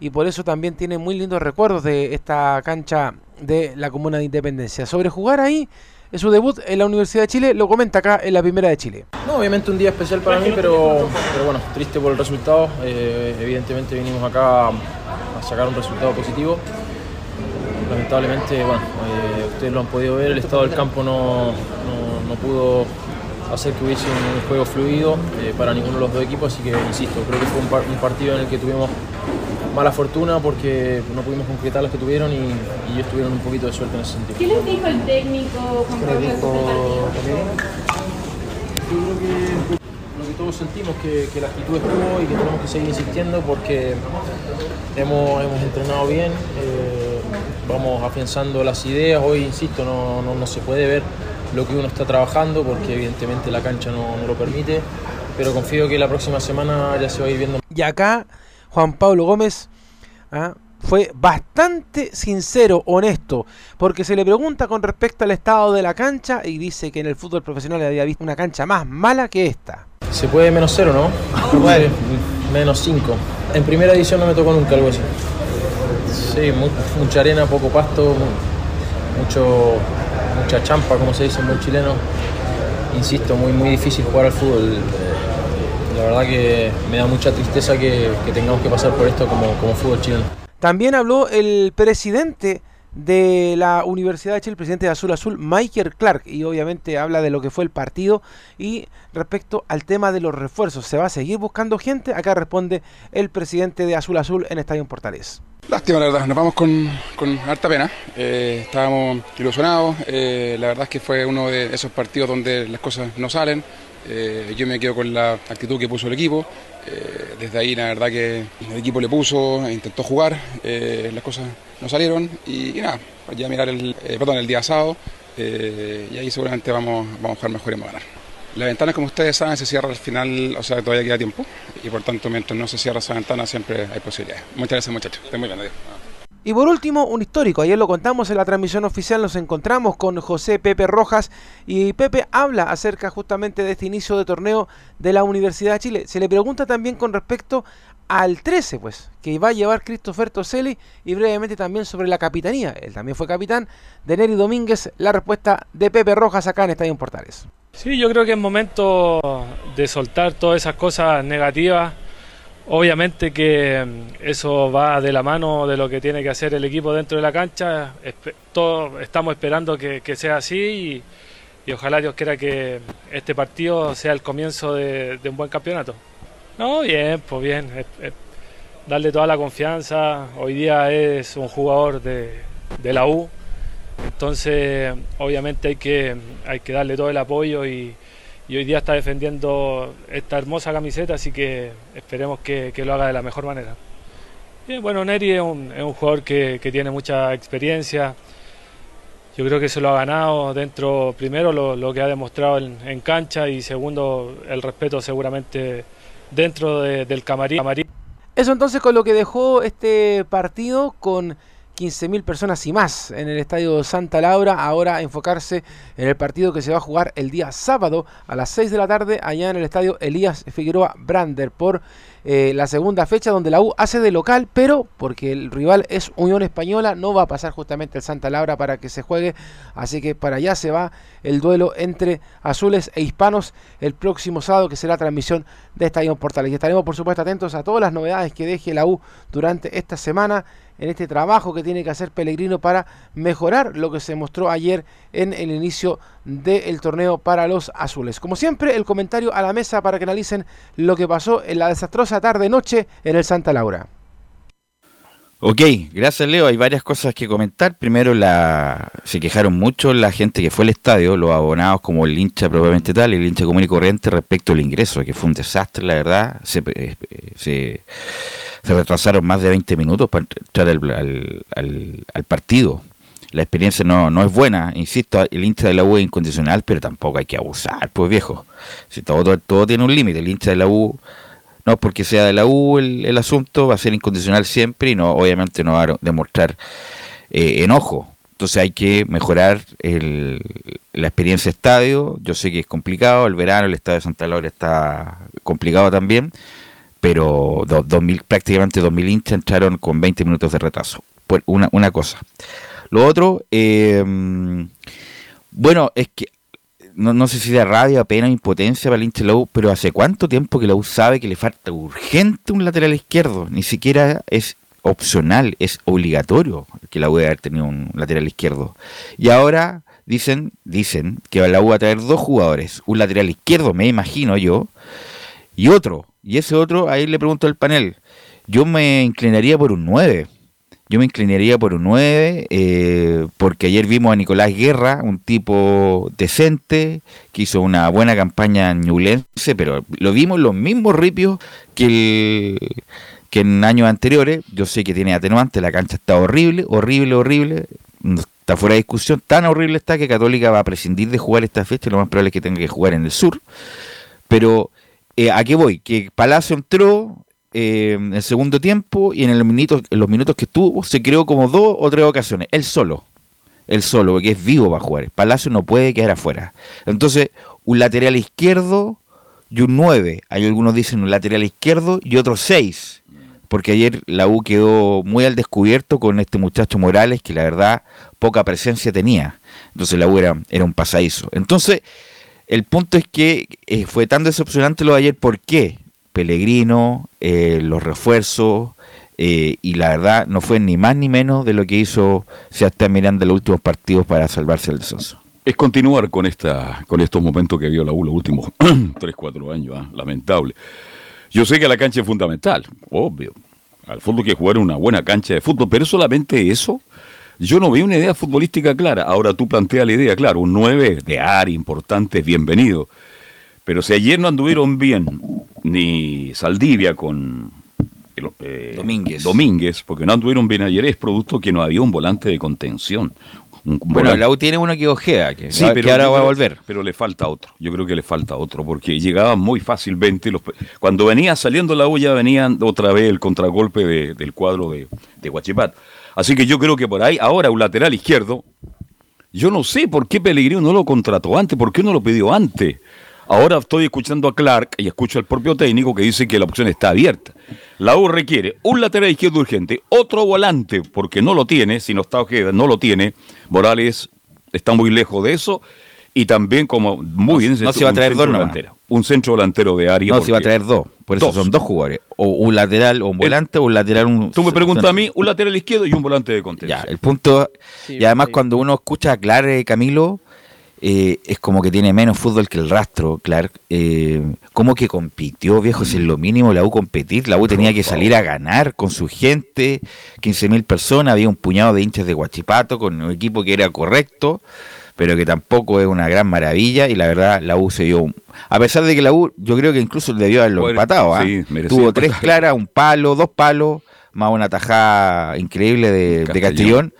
y por eso también tiene muy lindos recuerdos de esta cancha de la Comuna de Independencia. Sobre jugar ahí, en su debut en la Universidad de Chile, lo comenta acá en la Primera de Chile. No, obviamente un día especial para mí, pero, pero bueno, triste por el resultado. Eh, evidentemente vinimos acá a sacar un resultado positivo. Lamentablemente, bueno, eh, ustedes lo han podido ver, el estado del campo no, no, pudo hacer que hubiese un juego fluido eh, para ninguno de los dos equipos, así que insisto, creo que fue un partido en el que tuvimos mala fortuna porque no pudimos concretar los que tuvieron y, y ellos tuvieron un poquito de suerte en ese sentido. ¿Qué les dijo el técnico Juan ¿Qué Pablo les dijo? Yo creo que lo que todos sentimos que, que la actitud estuvo y que tenemos que seguir insistiendo porque hemos, hemos entrenado bien, eh, vamos afianzando las ideas. Hoy, insisto, no, no, no se puede ver lo que uno está trabajando porque evidentemente la cancha no, no lo permite, pero confío que la próxima semana ya se va a ir viendo. Y acá Juan Pablo Gómez ¿ah? fue bastante sincero, honesto, porque se le pregunta con respecto al estado de la cancha y dice que en el fútbol profesional había visto una cancha más mala que esta. Se puede menos cero, ¿no? Bueno, menos cinco. En primera edición no me tocó nunca algo así. Sí, mu- mucha arena, poco pasto, mu- mucho, mucha champa, como se dice en buen chileno. Insisto, muy, muy difícil jugar al fútbol. La verdad que me da mucha tristeza que, que tengamos que pasar por esto como, como fútbol chileno. También habló el presidente de la Universidad de Chile, el presidente de Azul Azul, Michael Clark, y obviamente habla de lo que fue el partido y respecto al tema de los refuerzos. ¿Se va a seguir buscando gente? Acá responde el presidente de Azul Azul en Estadio Portales. Lástima, la verdad, nos vamos con, con harta pena. Eh, estábamos ilusionados. eh, la verdad es que fue uno de esos partidos donde las cosas no salen. Eh, yo me quedo con la actitud que puso el equipo. Eh, desde ahí, la verdad que el equipo le puso, intentó jugar, eh, las cosas no salieron y, y nada, ya mirar el, perdón, el día sábado y ahí seguramente vamos, vamos a jugar mejor y vamos a ganar. La ventana, como ustedes saben, se cierra al final, o sea, todavía queda tiempo y por tanto, mientras no se cierra esa ventana, siempre hay posibilidades. Muchas gracias, muchachos. Estén muy bien, adiós. Y por último, un histórico. Ayer lo contamos en la transmisión oficial, nos encontramos con José Pepe Rojas y Pepe habla acerca justamente de este inicio de torneo de la Universidad de Chile. Se le pregunta también con respecto al 13, pues, que va a llevar Christopher Toselli y brevemente también sobre la capitanía. Él también fue capitán de Neri Domínguez. La respuesta de Pepe Rojas acá en Estadio Portales. Sí, yo creo que es momento de soltar todas esas cosas negativas. Obviamente que mm, eso va de la mano de lo que tiene que hacer el equipo dentro de la cancha. Todos estamos esperando que, que sea así y, y ojalá Dios quiera que este partido sea el comienzo de, de un buen campeonato. No, bien, pues bien. darle toda la confianza. Hoy día es un jugador de, de la U. Entonces, obviamente hay que, hay que darle todo el apoyo y, y hoy día está defendiendo esta hermosa camiseta, así que esperemos que, que lo haga de la mejor manera. Bien, bueno, Neri es un, es un jugador que, que tiene mucha experiencia. Yo creo que se lo ha ganado dentro, primero, lo, lo que ha demostrado en, en cancha y segundo, el respeto seguramente dentro de- del camarín. Eso entonces con lo que dejó este partido con 15.000 personas y más en el estadio Santa Laura. Ahora enfocarse en el partido que se va a jugar el día sábado a las 6 de la tarde allá en el estadio Elías Figueroa Brander por eh, la segunda fecha donde la U hace de local, pero porque el rival es Unión Española, no va a pasar justamente el Santa Laura para que se juegue, así que para allá se va el duelo entre azules e hispanos el próximo sábado que será transmisión de Estadio Portales. Y estaremos por supuesto atentos a todas las novedades que deje la U durante esta semana en este trabajo que tiene que hacer Pellegrino para mejorar lo que se mostró ayer en el inicio del torneo para los azules. Como siempre, el comentario a la mesa para que analicen lo que pasó en la desastrosa tarde-noche en el Santa Laura. Ok, gracias Leo. Hay varias cosas que comentar. Primero, la se quejaron mucho la gente que fue al estadio, los abonados como el hincha probablemente tal, el hincha común y corriente respecto al ingreso, que fue un desastre, la verdad. Se, eh, retrasaron más de 20 minutos para entrar al, al, partido. La experiencia no, no es buena, insisto, el hincha de la U es incondicional, pero tampoco hay que abusar, pues viejo. Si todo, todo tiene un límite, el hincha de la U no porque sea de la U el, asunto, va a ser incondicional siempre y no obviamente no va a demostrar eh, enojo. Entonces hay que mejorar el, la experiencia estadio. Yo sé que es complicado, el verano el estadio de Santa Laura está complicado también, pero prácticamente 2.000 hinchas entraron con 20 minutos de retraso. Una, una cosa. Lo otro, eh, bueno, es que no, no sé si de rabia, pena, impotencia para el hincha U, pero hace cuánto tiempo que la U sabe que le falta urgente un lateral izquierdo, ni siquiera es opcional, es obligatorio que la U debe haber tenido un lateral izquierdo. Y ahora dicen, dicen que la U va a traer dos jugadores, un lateral izquierdo, me imagino yo, y otro, y ese otro, ahí le pregunto al panel, yo me inclinaría por un 9, yo me inclinaría por un 9, eh, porque ayer vimos a Nicolás Guerra, un tipo decente, que hizo una buena campaña en Ñulense, pero lo vimos los mismos ripios que, que en años anteriores. Yo sé que tiene atenuante, la cancha está horrible, horrible, horrible. Está fuera de discusión, tan horrible está que Católica va a prescindir de jugar esta fecha, lo más probable es que tenga que jugar en el sur. Pero, eh, ¿a qué voy? Que Palacio entró, eh, en el segundo tiempo y en, el minuto, en los minutos que estuvo se creó como dos o tres ocasiones. Él solo. Él solo, porque es vivo para jugar. Palacio no puede quedar afuera. Entonces, un lateral izquierdo y un 9. Hay algunos dicen un lateral izquierdo y otro 6. Porque ayer la U quedó muy al descubierto con este muchacho Morales que la verdad poca presencia tenía. Entonces la U era, era un pasadizo. Entonces, el punto es que eh, fue tan decepcionante lo de ayer. ¿Por qué? Pellegrino, eh, los refuerzos, eh, y la verdad no fue ni más ni menos de lo que hizo Sebastián Miranda en los últimos partidos para salvarse el descenso. Es continuar con esta con estos momentos que vio la U los últimos 3, 4 años, ¿ah? lamentable. Yo sé que la cancha es fundamental, obvio. Al fútbol hay que jugar una buena cancha de fútbol, pero solamente eso. Yo no veo una idea futbolística clara. Ahora tú planteas la idea, claro, un 9 de área importante, bienvenido. Pero si ayer no anduvieron bien ni Saldivia con eh, Domínguez. Domínguez, porque no anduvieron bien ayer, es producto que no había un volante de contención. bueno, la U tiene uno que ojea, que, sí, pero, ahora va a volver. Pero le falta otro, yo creo que le falta otro, porque llegaba muy fácilmente. Los, cuando venía saliendo la U ya venían otra vez el contragolpe del cuadro de, de Guachipat. Así que yo creo que por ahí, ahora un lateral izquierdo, yo no sé por qué Pellegrino no lo contrató antes, por qué no lo pidió antes. Ahora estoy escuchando a Clark y escucho al propio técnico que dice que la opción está abierta. La U requiere un lateral izquierdo urgente, otro volante, porque no lo tiene, si no está Ojeda, no lo tiene. Morales está muy lejos de eso. Y también, como muy bien, no, se va a traer dos Un centro delantero de área. No, se va a traer dos. Por eso son dos jugadores. O un lateral, o un volante, o un lateral. Un, tú me preguntas a mí, un lateral izquierdo y un volante de contención. Ya, el punto. y además, cuando uno escucha a Clare Camilo eh, es como que tiene menos fútbol que el rastro, Clark. Eh, ¿Cómo que compitió, viejo? Si es lo mínimo la U competir, la U tenía que salir a ganar con su gente, 15.000 personas, había un puñado de hinchas de Guachipato con un equipo que era correcto, pero que tampoco es una gran maravilla y la verdad la U se dio... A pesar de que la U, yo creo que incluso debió haberlo empatado, ¿ah? Tuvo tres claras, un palo, dos palos, más una tajada increíble de de Castellón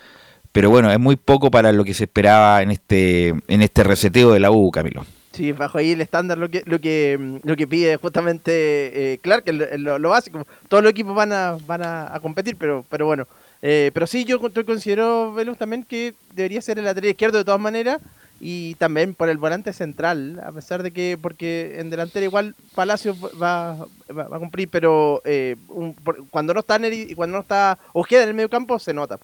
pero bueno, es muy poco para lo que se esperaba en este, en este reseteo de la U, Camilo. Sí, bajo ahí el estándar lo que, lo que, lo que pide justamente eh, Clark, lo, lo, básico. Todos los equipos van a, van a, competir, pero, pero bueno, Eh, pero sí, yo, yo considero, Velus, también que debería ser el lateral izquierdo de todas maneras y también por el volante central, a pesar de que, porque en delantera igual Palacio va, va, a cumplir, pero eh, cuando no está Neri, cuando no está Ojeda en el medio campo se nota.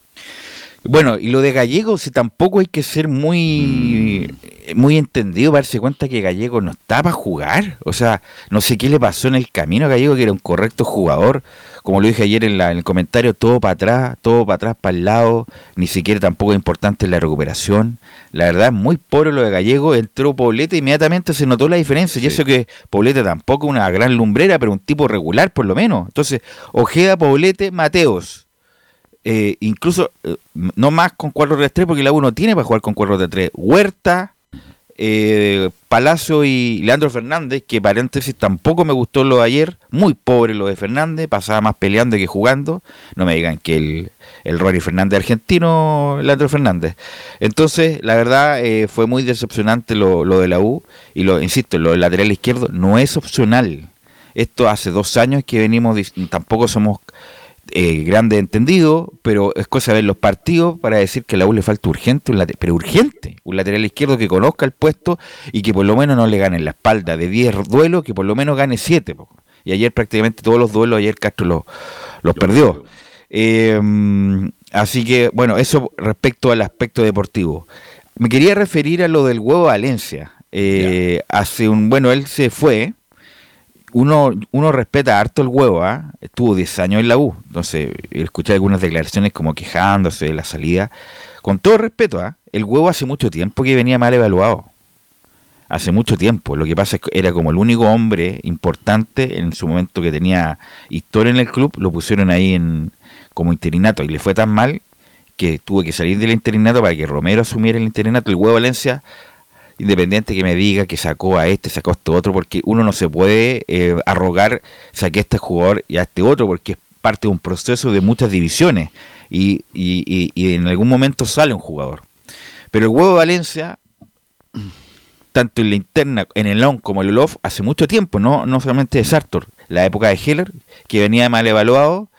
Bueno, y lo de Gallego, si tampoco hay que ser muy, muy entendido para darse cuenta que Gallego no está para jugar. O sea, no sé qué le pasó en el camino a Gallego, que era un correcto jugador. Como lo dije ayer en, la, en el comentario, todo para atrás, todo para atrás, para el lado. Ni siquiera tampoco es importante la recuperación. La verdad, es muy pobre lo de Gallego. Entró Poblete inmediatamente se notó la diferencia. Y eso que Poblete tampoco es una gran lumbrera, pero un tipo regular por lo menos. Entonces, Ojeda, Poblete, Mateos eh, incluso eh, no más con 4-3-3 porque la 1 tiene para jugar con 4-3-3. Huerta, eh, Palacio y Leandro Fernández, que paréntesis tampoco me gustó lo de ayer, muy pobre lo de Fernández, pasaba más peleando que jugando. No me digan que el, el Rory Fernández argentino, Leandro Fernández. Entonces, la verdad, fue muy decepcionante lo, lo, de la U, y lo insisto, lo del lateral izquierdo no es opcional. Esto hace dos años que venimos, tampoco somos eh, grande entendido, pero es cosa de ver los partidos para decir que a la U le falta urgente, un pero urgente, un lateral izquierdo que conozca el puesto y que por lo menos no le gane en la espalda de 10 duelos, que por lo menos gane 7. Y ayer prácticamente todos los duelos, ayer Castro los, los perdió. Eh, así que, bueno, eso respecto al aspecto deportivo. Me quería referir a lo del huevo Valencia. Eh, hace un, bueno, él se fue, uno, uno respeta harto el huevo, ¿ah? Estuvo 10 años en la U, entonces escuché algunas declaraciones como quejándose de la salida. Con todo respeto, ¿ah? El huevo hace mucho tiempo que venía mal evaluado. Hace mucho tiempo. Lo que pasa es que era como el único hombre importante en su momento que tenía historia en el club, lo pusieron ahí en como interinato y le fue tan mal que tuvo que salir del interinato para que Romero asumiera el interinato. El huevo Valencia independiente que me diga que sacó a este, sacó a este otro, porque uno no se puede eh, arrogar, saqué a este jugador y a este otro, porque es parte de un proceso de muchas divisiones y, y, y, en algún momento sale un jugador. Pero el huevo de Valencia, tanto en la interna, en el on como en el off, hace mucho tiempo, no, no solamente de Sartor, la época de Heller, que venía mal evaluado,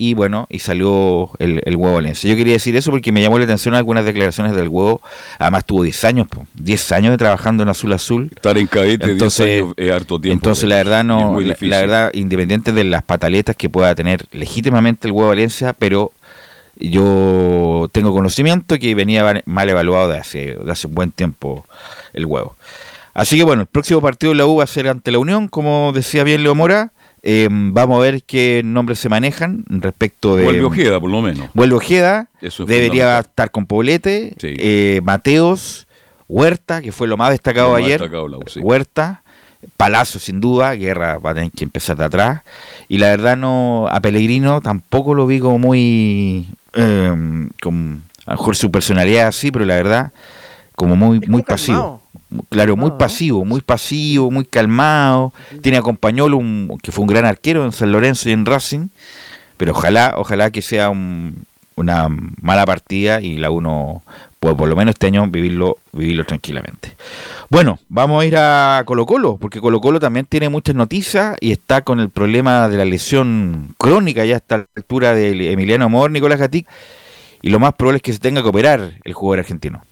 y bueno, y salió el, huevo Valencia. Yo quería decir eso porque me llamó la atención algunas declaraciones del huevo. Además tuvo 10 años, 10 años de trabajando en Azul Azul. Estar en cadete entonces, es harto tiempo. Entonces la verdad no, la, verdad, independiente de las pataletas que pueda tener legítimamente el huevo Valencia, pero yo tengo conocimiento que venía mal evaluado de hace, de hace un buen tiempo el huevo. Así que bueno, el próximo partido de la U va a ser ante la Unión, como decía bien Leo Mora. Eh, vamos a ver qué nombres se manejan respecto de. Vuelve Ojeda, por lo menos. Vuelve Ojeda. debería estar con Poblete. Eh, Mateos. Huerta, que fue lo más destacado ayer. Huerta. Palacio, sin duda. Guerra va a tener que empezar de atrás. Y la verdad, no a Pellegrino tampoco lo vi como muy. Eh, con, a lo mejor su personalidad así, pero la verdad, como muy, muy pasivo. Claro, muy pasivo, muy pasivo, muy calmado. Tiene a Compañolo, que fue un gran arquero en San Lorenzo y en Racing. Pero ojalá, ojalá que sea una mala partida y la uno, pues por lo menos este año vivirlo, vivirlo tranquilamente. Bueno, vamos a ir a Colo Colo, porque Colo Colo también tiene muchas noticias y está con el problema de la lesión crónica ya hasta la altura de Emiliano Amor, Nicolás Gatic, y lo más probable es que se tenga que operar el jugador argentino.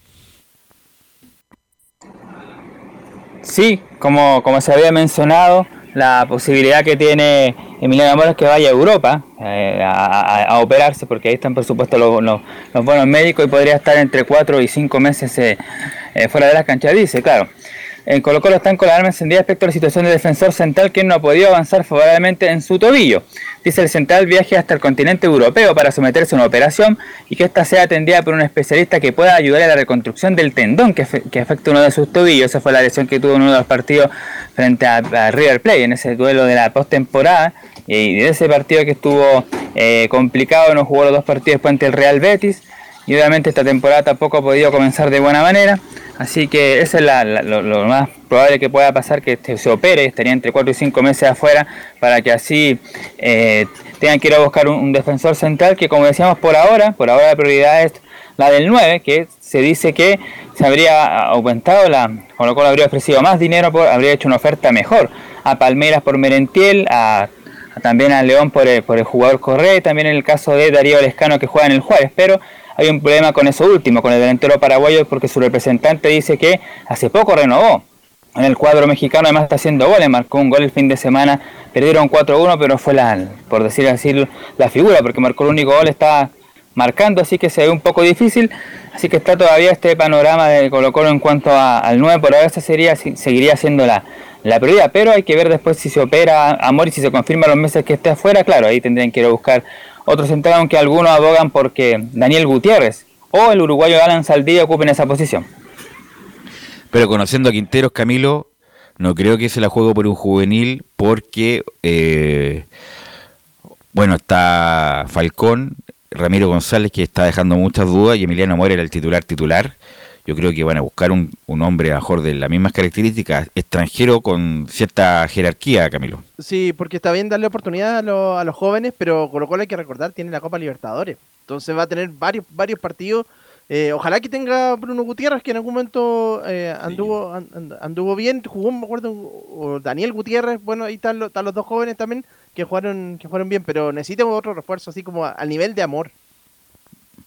Sí, como, como se había mencionado, la posibilidad que tiene Emiliano Mora es que vaya a Europa eh, a, operarse, porque ahí están por supuesto los, los, buenos médicos y podría estar entre 4 y 5 meses eh, eh, fuera de las canchas, dice, claro. En Colo Colo están con la arma encendida respecto a la situación del defensor central que no ha podido avanzar favorablemente en su tobillo. Dice el central viaje hasta el continente europeo para someterse a una operación y que ésta sea atendida por un especialista que pueda ayudar a la reconstrucción del tendón que, que afecta uno de sus tobillos. Esa fue la lesión que tuvo en uno de los partidos frente a, River Plate en ese duelo de la postemporada. Y de ese partido que estuvo eh, complicado, no jugó los dos partidos después ante el Real Betis. Y obviamente esta temporada tampoco ha podido comenzar de buena manera. Así que eso es lo, más probable que pueda pasar, que este, se opere, estaría entre 4 y 5 meses afuera, para que así eh, tengan que ir a buscar un, defensor central, que como decíamos por ahora, por ahora la prioridad es la del 9, que se dice que se habría aumentado, la, con lo cual habría ofrecido más dinero, por, habría hecho una oferta mejor a Palmeras por Merentiel, a, también a León por el, por el jugador Correa también en el caso de Darío Lescano que juega en el Juárez, pero hay un problema con eso último, con el delantero paraguayo, porque su representante dice que hace poco renovó. En el cuadro mexicano, además está haciendo goles, marcó un gol el fin de semana, perdieron 4-1, pero fue la, por decir así, la figura, porque marcó el único gol, está marcando, así que se ve un poco difícil, así que está todavía este panorama de Colo Colo en cuanto al 9, por ahora sería, seguiría siendo la, la prioridad, pero hay que ver después si se opera Amor y si se confirma los meses que esté afuera, claro, ahí tendrían que ir a buscar otro central, aunque algunos abogan porque Daniel Gutiérrez o el uruguayo Alan Saldivia ocupen esa posición. Pero conociendo a Quinteros, Camilo, no creo que se la juego por un juvenil porque, eh, bueno, está Falcón, Ramiro González que está dejando muchas dudas y Emiliano Mora era el titular titular. Yo creo que van a buscar un, un hombre mejor de las mismas características, extranjero con cierta jerarquía, Camilo. Sí, porque está bien darle oportunidad a, a los jóvenes, pero con lo cual hay que recordar, tiene la Copa Libertadores. Entonces va a tener varios, varios partidos eh, ojalá que tenga Bruno Gutiérrez, que en algún momento eh, anduvo, anduvo bien, jugó, me acuerdo, Daniel Gutiérrez, bueno, ahí están, los dos jóvenes también que jugaron, que fueron bien, pero necesita otro refuerzo, así como al nivel de amor.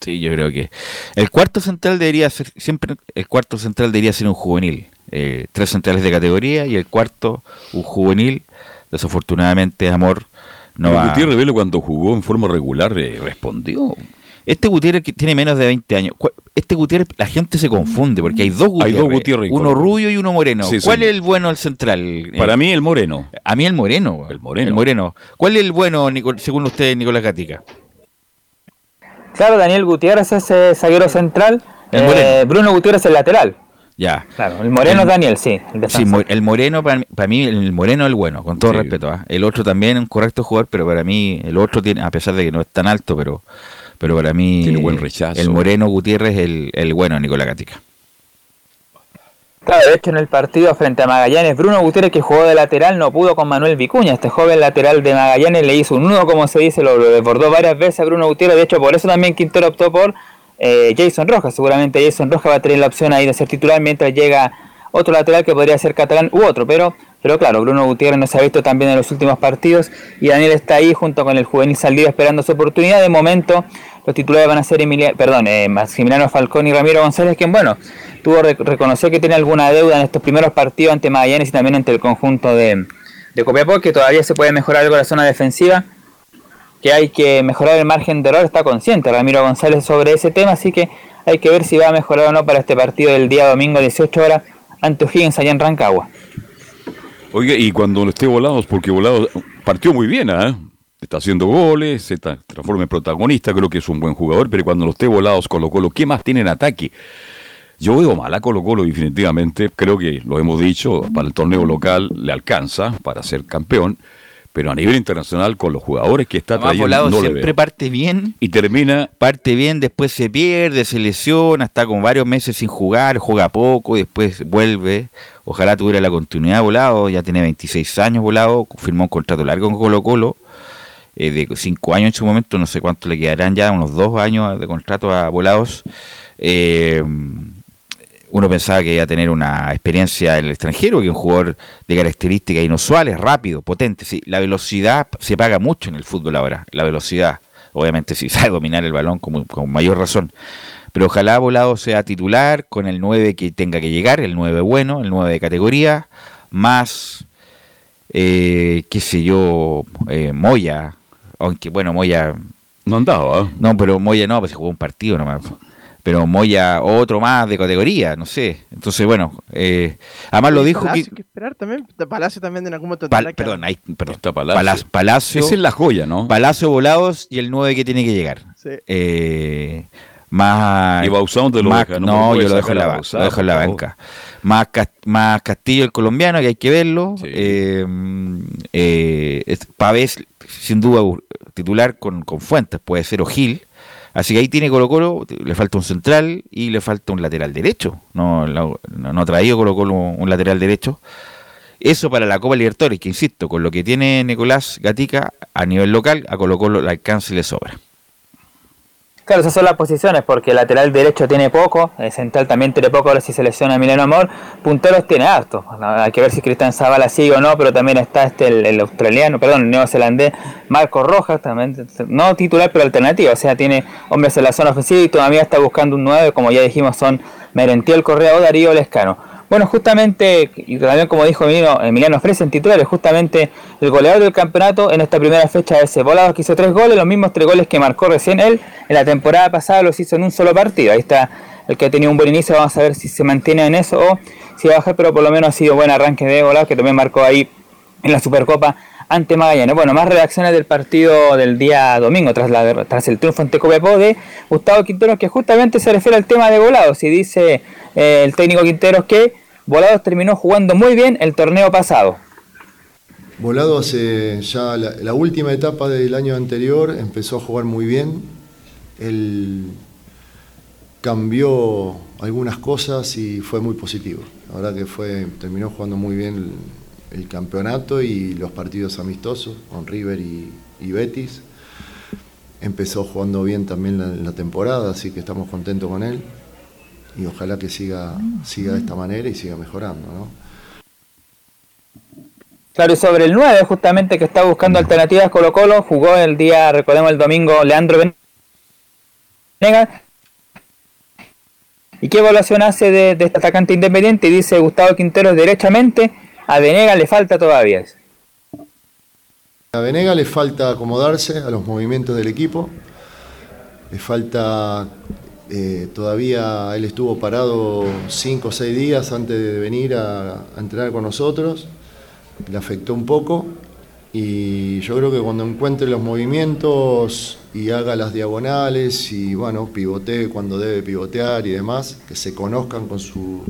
Sí, yo creo que el cuarto central debería ser, siempre el cuarto central debería ser un juvenil. Eh, tres centrales de categoría y el cuarto un juvenil. Desafortunadamente, Amor no va. Gutiérrez cuando jugó en forma regular respondió. Este Gutiérrez que tiene menos de 20 años. Este Gutiérrez, la gente se confunde porque hay dos Gutiérrez. uno rubio y uno moreno. ¿Cuál es el bueno, el central? Para mí el moreno. A mí el moreno. El moreno. El moreno. ¿Cuál es el bueno, según usted, Nicolás Gatica? Claro, Daniel Gutiérrez es el zaguero central. Eh, Bruno Gutiérrez es el lateral. Ya. Claro, el moreno es Daniel, sí. El, sí, el moreno, para mí, el moreno es el bueno, con todo respeto. ¿ah? El otro también es un correcto jugador, pero para mí, el otro tiene, a pesar de que no es tan alto, pero pero para mí el Moreno Gutiérrez es el, el bueno Nicolás Gatica. Claro, de hecho en el partido frente a Magallanes, Bruno Gutiérrez que jugó de lateral no pudo con Manuel Vicuña. Este joven lateral de Magallanes le hizo un nudo, como se dice, lo, desbordó varias veces a Bruno Gutiérrez. De hecho, por eso también Quintero optó por eh, Jason Rojas. Seguramente Jason Rojas va a tener la opción ahí de ser titular mientras llega otro lateral que podría ser catalán u otro. Pero, pero claro, Bruno Gutiérrez no se ha visto también en los últimos partidos y Daniel está ahí junto con el juvenil Saldivia esperando su oportunidad. De momento los titulares van a ser Emilia, eh, Maximiliano Falcón y Ramiro González, quien bueno, tuvo que reconocer que tiene alguna deuda en estos primeros partidos ante Magallanes y también ante el conjunto de, de Copiapó, que todavía se puede mejorar algo la zona defensiva, que hay que mejorar el margen de error, está consciente Ramiro González sobre ese tema, así que hay que ver si va a mejorar o no para este partido del día domingo 18 horas ante O'Higgins allá en Rancagua. Oye, y cuando esté Volados, porque Volados partió muy bien, ¿eh? Está haciendo goles, se transforma en protagonista, creo que es un buen jugador, pero cuando los esté volados Colo Colo, ¿qué más tiene en ataque? Yo veo mal a Colo Colo definitivamente, creo que lo hemos dicho, para el torneo local le alcanza para ser campeón, pero a nivel internacional con los jugadores que está trayendo no siempre parte bien y termina parte bien, después se pierde, se lesiona, está con varios meses sin jugar, juega poco, después vuelve. Ojalá tuviera la continuidad volado, ya tiene 26 años volado, firmó un contrato largo con Colo Colo eh, de cinco años en su momento, no sé cuánto le quedarán ya, unos dos años de contrato a volados. Eh, uno pensaba que iba a tener una experiencia en el extranjero, que un jugador de características inusuales, rápido, potente. Sí, la velocidad se paga mucho en el fútbol ahora, la velocidad. Obviamente si sabe dominar el balón con, mayor razón. Pero ojalá Volado sea titular con el 9 que tenga que llegar, el 9 bueno, el 9 de categoría, más, eh, qué sé yo, Moya, aunque bueno, Moya... No andaba. ¿eh? No, pero Moya no, pues se jugó un partido nomás. Pero Moya, otro más de categoría, no sé. Entonces, bueno, eh, además lo dijo Palacio, que... esperar también. Palacio también en algún momento... perdón, ahí, perdón. Está Palacio. Palacio. Esa es la joya, ¿no? Palacio Volados y el 9 que tiene que llegar. Sí. Eh, más... Y Bausón te lo más, deja, No, no yo lo dejo, en la, lo dejo en la banca. Más, más Castillo el colombiano, que hay que verlo. Sí. Eh, eh, Pavés sin duda titular con, con Fuentes, puede ser O'Gil. Así que ahí tiene Colo Colo, le falta un central y le falta un lateral derecho. No, no, no ha traído Colo Colo un lateral derecho. Eso para la Copa Libertadores, que insisto, con lo que tiene Nicolás Gatica a nivel local, a Colo Colo le alcanza y le sobra. Claro, esas son las posiciones, porque el lateral derecho tiene poco, el central también tiene poco, ahora si se lesiona Mileno Amor, punteros tiene harto. Hay que ver si Cristian Zavala sigue o no, pero también está este el, australiano, perdón, el neozelandés Marco Rojas, también, no titular, pero alternativo, o sea, tiene hombres en la zona ofensiva y todavía está buscando un 9, como ya dijimos, son Merentiel Correa o Darío Lescano. Bueno, justamente, y también como dijo Emiliano, Emiliano Fresa en titulares, justamente el goleador del campeonato en esta primera fecha ese Volado que hizo tres goles, los mismos tres goles que marcó recién él en la temporada pasada los hizo en un solo partido. Ahí está el que ha tenido un buen inicio, vamos a ver si se mantiene en eso o si va a bajar, pero por lo menos ha sido buen arranque de Volado que también marcó ahí en la Supercopa ante Magallanes. Bueno, más reacciones del partido del día domingo tras, la, tras el triunfo ante Copiapó de Gustavo Quinteros que justamente se refiere al tema de Volados y dice eh, el técnico Quinteros que Volados terminó jugando muy bien el torneo pasado. Volado hace ya la, última etapa del año anterior empezó a jugar muy bien. Él cambió algunas cosas y fue muy positivo. La verdad que fue, terminó jugando muy bien el, campeonato y los partidos amistosos con River y, Betis. Empezó jugando bien también la temporada, así que estamos contentos con él y ojalá que siga, siga de esta manera y siga mejorando. ¿no? Claro, y sobre el 9, justamente que está buscando alternativas Colo Colo, jugó el día, recordemos el domingo, Leandro Venegas. ¿Y qué evaluación hace de, este atacante independiente? Dice Gustavo Quintero derechamente, a Venegas le falta todavía. A Venegas le falta acomodarse a los movimientos del equipo, le falta eh, todavía él estuvo parado cinco o seis días antes de venir a, entrenar con nosotros, le afectó un poco y yo creo que cuando encuentre los movimientos y haga las diagonales y bueno, pivotee cuando debe pivotear y demás, que se conozcan con su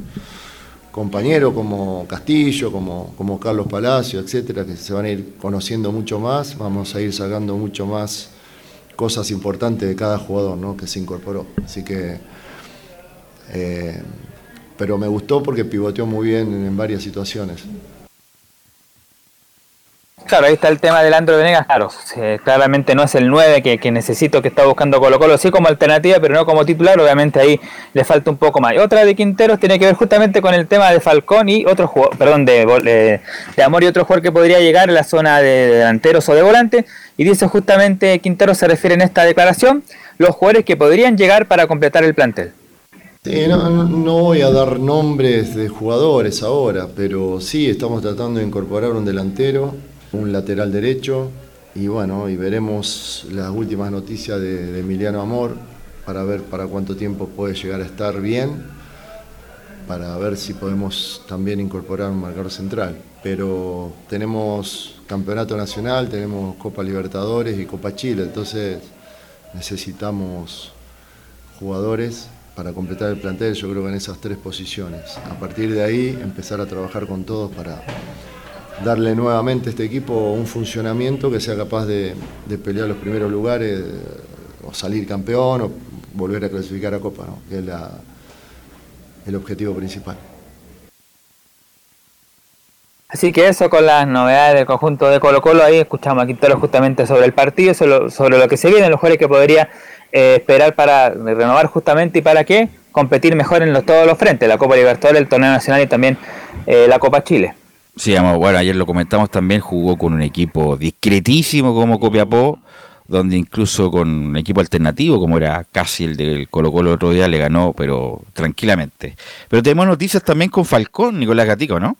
compañero como Castillo, como, como Carlos Palacio, etcétera, que se van a ir conociendo mucho más, vamos a ir sacando mucho más cosas importantes de cada jugador ¿no? que se incorporó. Así que, eh, pero me gustó porque pivoteó muy bien en, varias situaciones. Claro, ahí está el tema del Andro Venegas, claro, claramente no es el 9 que, necesito que está buscando Colo Colo, sí como alternativa, pero no como titular, obviamente ahí le falta un poco más. Otra de Quinteros tiene que ver justamente con el tema de Falcón y otro jugador, perdón, de, Amor y otro jugador que podría llegar en la zona de delanteros o de volante, y dice justamente Quintero se refiere en esta declaración los jugadores que podrían llegar para completar el plantel. no, voy a dar nombres de jugadores ahora, pero sí estamos tratando de incorporar un delantero, un lateral derecho y bueno, y veremos las últimas noticias de, Emiliano Amor para ver para cuánto tiempo puede llegar a estar bien, para ver si podemos también incorporar un marcador central. Pero tenemos campeonato nacional, tenemos Copa Libertadores y Copa Chile, entonces necesitamos jugadores para completar el plantel, yo creo que en esas tres posiciones. A partir de ahí empezar a trabajar con todos para darle nuevamente a este equipo un funcionamiento que sea capaz de, pelear los primeros lugares o salir campeón o volver a clasificar a Copa, que es el objetivo principal. Así que eso con las novedades del conjunto de Colo Colo, ahí escuchamos a Quintero justamente sobre el partido, sobre, lo que se viene, los jugadores que podría eh, esperar para renovar justamente y para qué competir mejor en todos los frentes, la Copa Libertadores, el Torneo Nacional y también eh, la Copa Chile. Sí, bueno, ayer lo comentamos también, jugó con un equipo discretísimo como Copiapó, donde incluso con un equipo alternativo, como era casi el del Colo Colo otro día, le ganó, pero tranquilamente. Pero tenemos noticias también con Falcón, Nicolás Gatico, ¿no?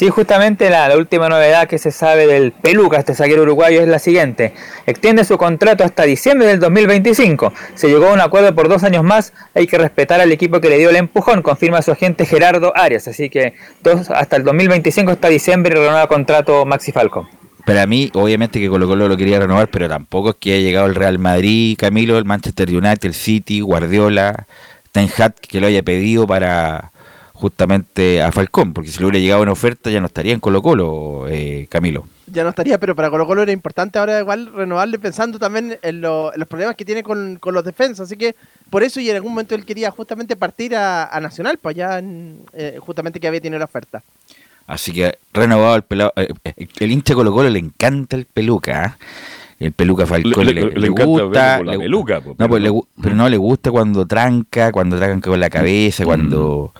Sí, justamente la, última novedad que se sabe del Peluca, este zaguero uruguayo, es la siguiente. Extiende su contrato hasta diciembre del 2025. Se llegó a un acuerdo por dos años más. Hay que respetar al equipo que le dio el empujón, confirma su agente Gerardo Arias. Así que dos, hasta el 2025, hasta diciembre, renueva contrato Maxi Falco. Para mí, obviamente que Colo Colo lo quería renovar, pero tampoco es que haya llegado el Real Madrid, Camilo, el Manchester United, el City, Guardiola, Ten Hag, que lo haya pedido para justamente a Falcón, porque si le hubiera llegado una oferta ya no estaría en Colo Colo, eh, Camilo. Ya no estaría, pero para Colo Colo era importante ahora igual renovarle pensando también en, los problemas que tiene con, los defensas, así que por eso y en algún momento él quería justamente partir a, Nacional, pues ya eh, justamente que había tenido la oferta. Así que renovado el pelado, eh, el hincha Colo Colo le encanta el peluca, el peluca Falcón Le- le, gusta. con la le- peluca, pues, no, pues, pero le no. gu- pero no le gusta cuando tranca, cuando tranca con la cabeza, cuando,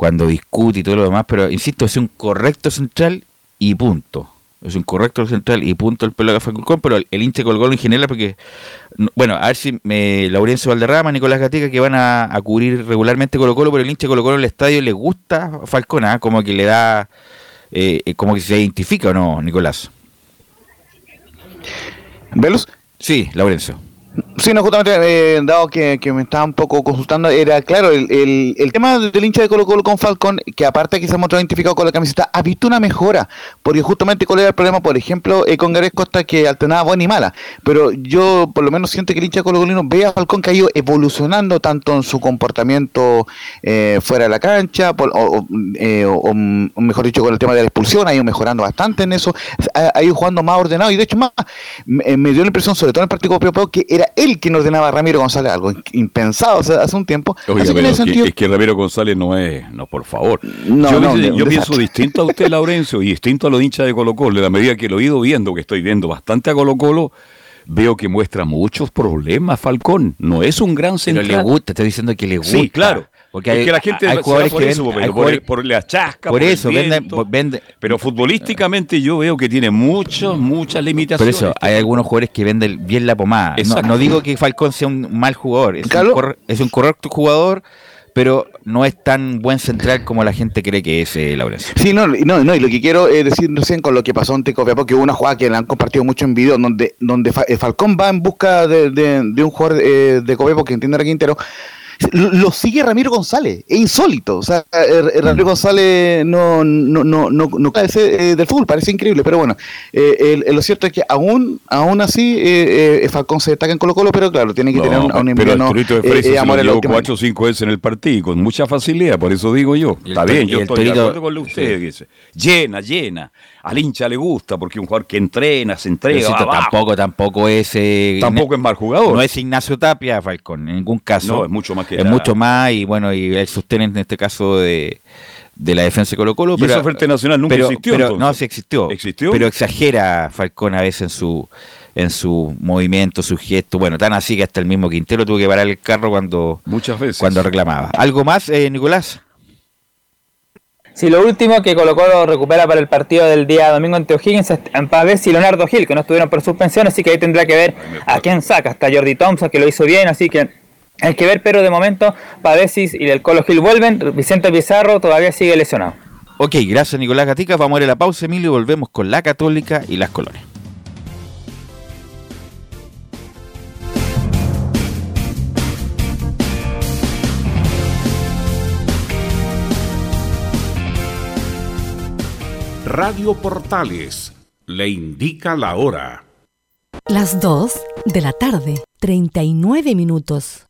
cuando discute y todo lo demás. Pero insisto, es un correcto central y punto. Es un correcto central y punto el peluca Falcón, pero el, el hincha Colo en general, porque. no- Bueno, a ver si me, Laurencio Valderrama, Nicolás Gatica, que van a, a cubrir regularmente Colo Colo, pero el hincha Colo Colo en el estadio le gusta Falcón, ¿ah? como que le da. eh, eh, como que se identifica o no, Nicolás. ¿Velos? Sí, Laurencio. Sí, no, justamente, eh, dado que, que me estaba un poco consultando, era claro, el, el, el tema del hincha de Colo Colo con Falcón, que aparte que se ha mostrado identificado con la camiseta, ha visto una mejora, porque justamente cuál era el problema, por ejemplo, eh, con Gareth Costa, que alternaba buena y mala, pero yo por lo menos siento que el hincha de Colo Colino ve a Falcón que ha ido evolucionando tanto en su comportamiento eh, fuera de la cancha, por- o, o, eh, o- o, mm, mejor dicho, con el tema de la expulsión, ha ido mejorando bastante en eso, ha, ido jugando más ordenado, y de hecho más, me, dio la impresión, sobre todo en el partido que era él quien ordenaba a Ramiro González, algo impensado o sea, hace un tiempo. Oiga, Así que en pero ese es que- sentido, es que Ramiro González no es, no, por favor. No, yo no, pienso distinto a usted, Laurencio, y distinto a los hinchas de Colo Colo. En la medida que lo he ido viendo, que estoy viendo bastante a Colo Colo, veo que muestra muchos problemas, Falcón. No es un gran Pero central. le gusta, estoy diciendo que le gusta. Sí, claro. Porque es hay, que la gente hay jugadores por que eso, venden- pero hay por, jugadores- por la chasca, por el eso, viento. venden- Pero futbolísticamente yo veo que tiene muchos, muchas Por limitaciones. eso, hay algunos jugadores que venden bien la pomada. No, digo que Falcón sea un mal jugador, es, un, es correcto jugador, pero no es tan buen central como la gente cree que es eh, Laurencio. Sí, no, y no, no, y lo que quiero eh, decir recién con lo que pasó en Tecopiapó, que hubo una jugada que la han compartido mucho en video, donde, donde Fa- eh, Falcón va en busca de, de- de un jugador eh, de Copiapó que entiende a Quintero, lo, sigue Ramiro González, es insólito, o sea, eh, eh, Ramiro González no, no, no, no, no parece eh, del fútbol, parece increíble, pero bueno, eh, el- el- lo cierto es que aún, aún así eh, eh, Falcón se destaca en Colo Colo, pero claro, tiene que No, tener un, un pero enviano, Arturito de eh, eh, se amor lo llevó última 4 o 5 veces en el partido y con mucha facilidad, por eso digo yo. El Está bien, yo el estoy de acuerdo con usted. dice. Llena, llena. Al hincha le gusta porque es un jugador que entrena, se entrega. Pero va tampoco, tampoco es. eh, Tampoco es mal jugador. No es Ignacio Tapia, Falcón, en ningún caso. No, es mucho más que Es mucho más, y bueno, y el sostén en este caso de, de la defensa de Colo Colo. Y eso Frente Nacional nunca pero, existió, pero- no, sí existió. ¿Existió? Pero exagera Falcón a veces en su en su movimiento, su gesto. Bueno, tan así que hasta el mismo Quintero tuvo que parar el carro cuando, Muchas veces. cuando reclamaba. ¿Algo más, eh, Nicolás? Sí, lo último que Colo Colo recupera para el partido del día domingo ante O'Higgins es en Pavés y Leonardo Gil, que no estuvieron por suspensión, así que ahí tendrá que ver a quién saca. Hasta Jordi Thompson, que lo hizo bien, así que hay que ver, pero de momento Pavesis y el Colo Gil vuelven. Vicente Pizarro todavía sigue lesionado. Ok, gracias Nicolás Gatica. Vamos a ir a la pausa, Emilio, y volvemos con la Católica y las colonias. Radio Portales le indica la hora. Las 2 de la tarde, 39 minutos.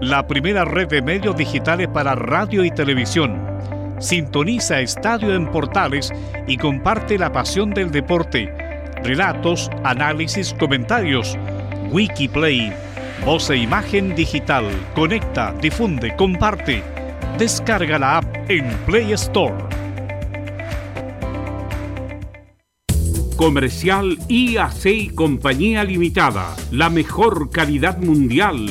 la primera red de medios digitales para radio y televisión. Sintoniza Estadio en Portales y comparte la pasión del deporte. Relatos, análisis, comentarios. Wikiplay, voz e imagen digital. Conecta, difunde, comparte. Descarga la app en Play Store. Comercial IAC y Compañía Limitada. La mejor calidad mundial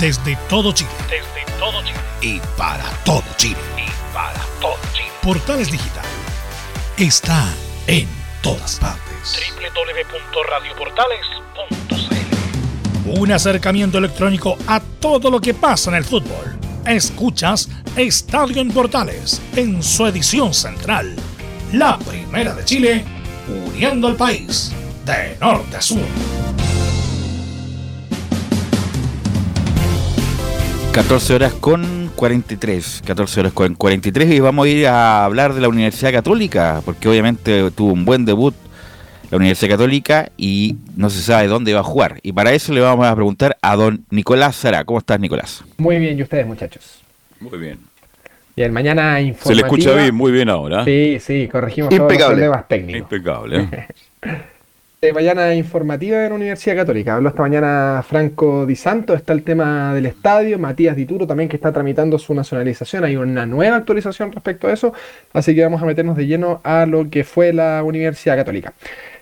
Desde todo Chile. Desde todo Chile. Y para todo Chile. Y para todo Chile. Portales Digital está en todas partes. www.radioportales.cl Un acercamiento electrónico a todo lo que pasa en el fútbol. Escuchas Estadio en Portales en su edición central. La primera de Chile, uniendo al país de norte a sur. 14 horas con 43, 14 horas con 43 y vamos a ir a hablar de la Universidad Católica, porque obviamente tuvo un buen debut la Universidad Católica y no se sabe dónde va a jugar. Y para eso le vamos a preguntar a don Nicolás Zara. ¿Cómo estás, Nicolás? Muy bien, ¿y ustedes, muchachos? Muy bien. Bien, mañana informativa. Se le escucha bien, muy bien ahora. Sí, sí, corregimos todos los problemas técnicos. Impecable. Eh, mañana informativa de la Universidad Católica. Habló esta mañana Franco Di Santo, está el tema del estadio, Matías Dituro también que está tramitando su nacionalización, hay una nueva actualización respecto a eso, así que vamos a meternos de lleno a lo que fue la Universidad Católica.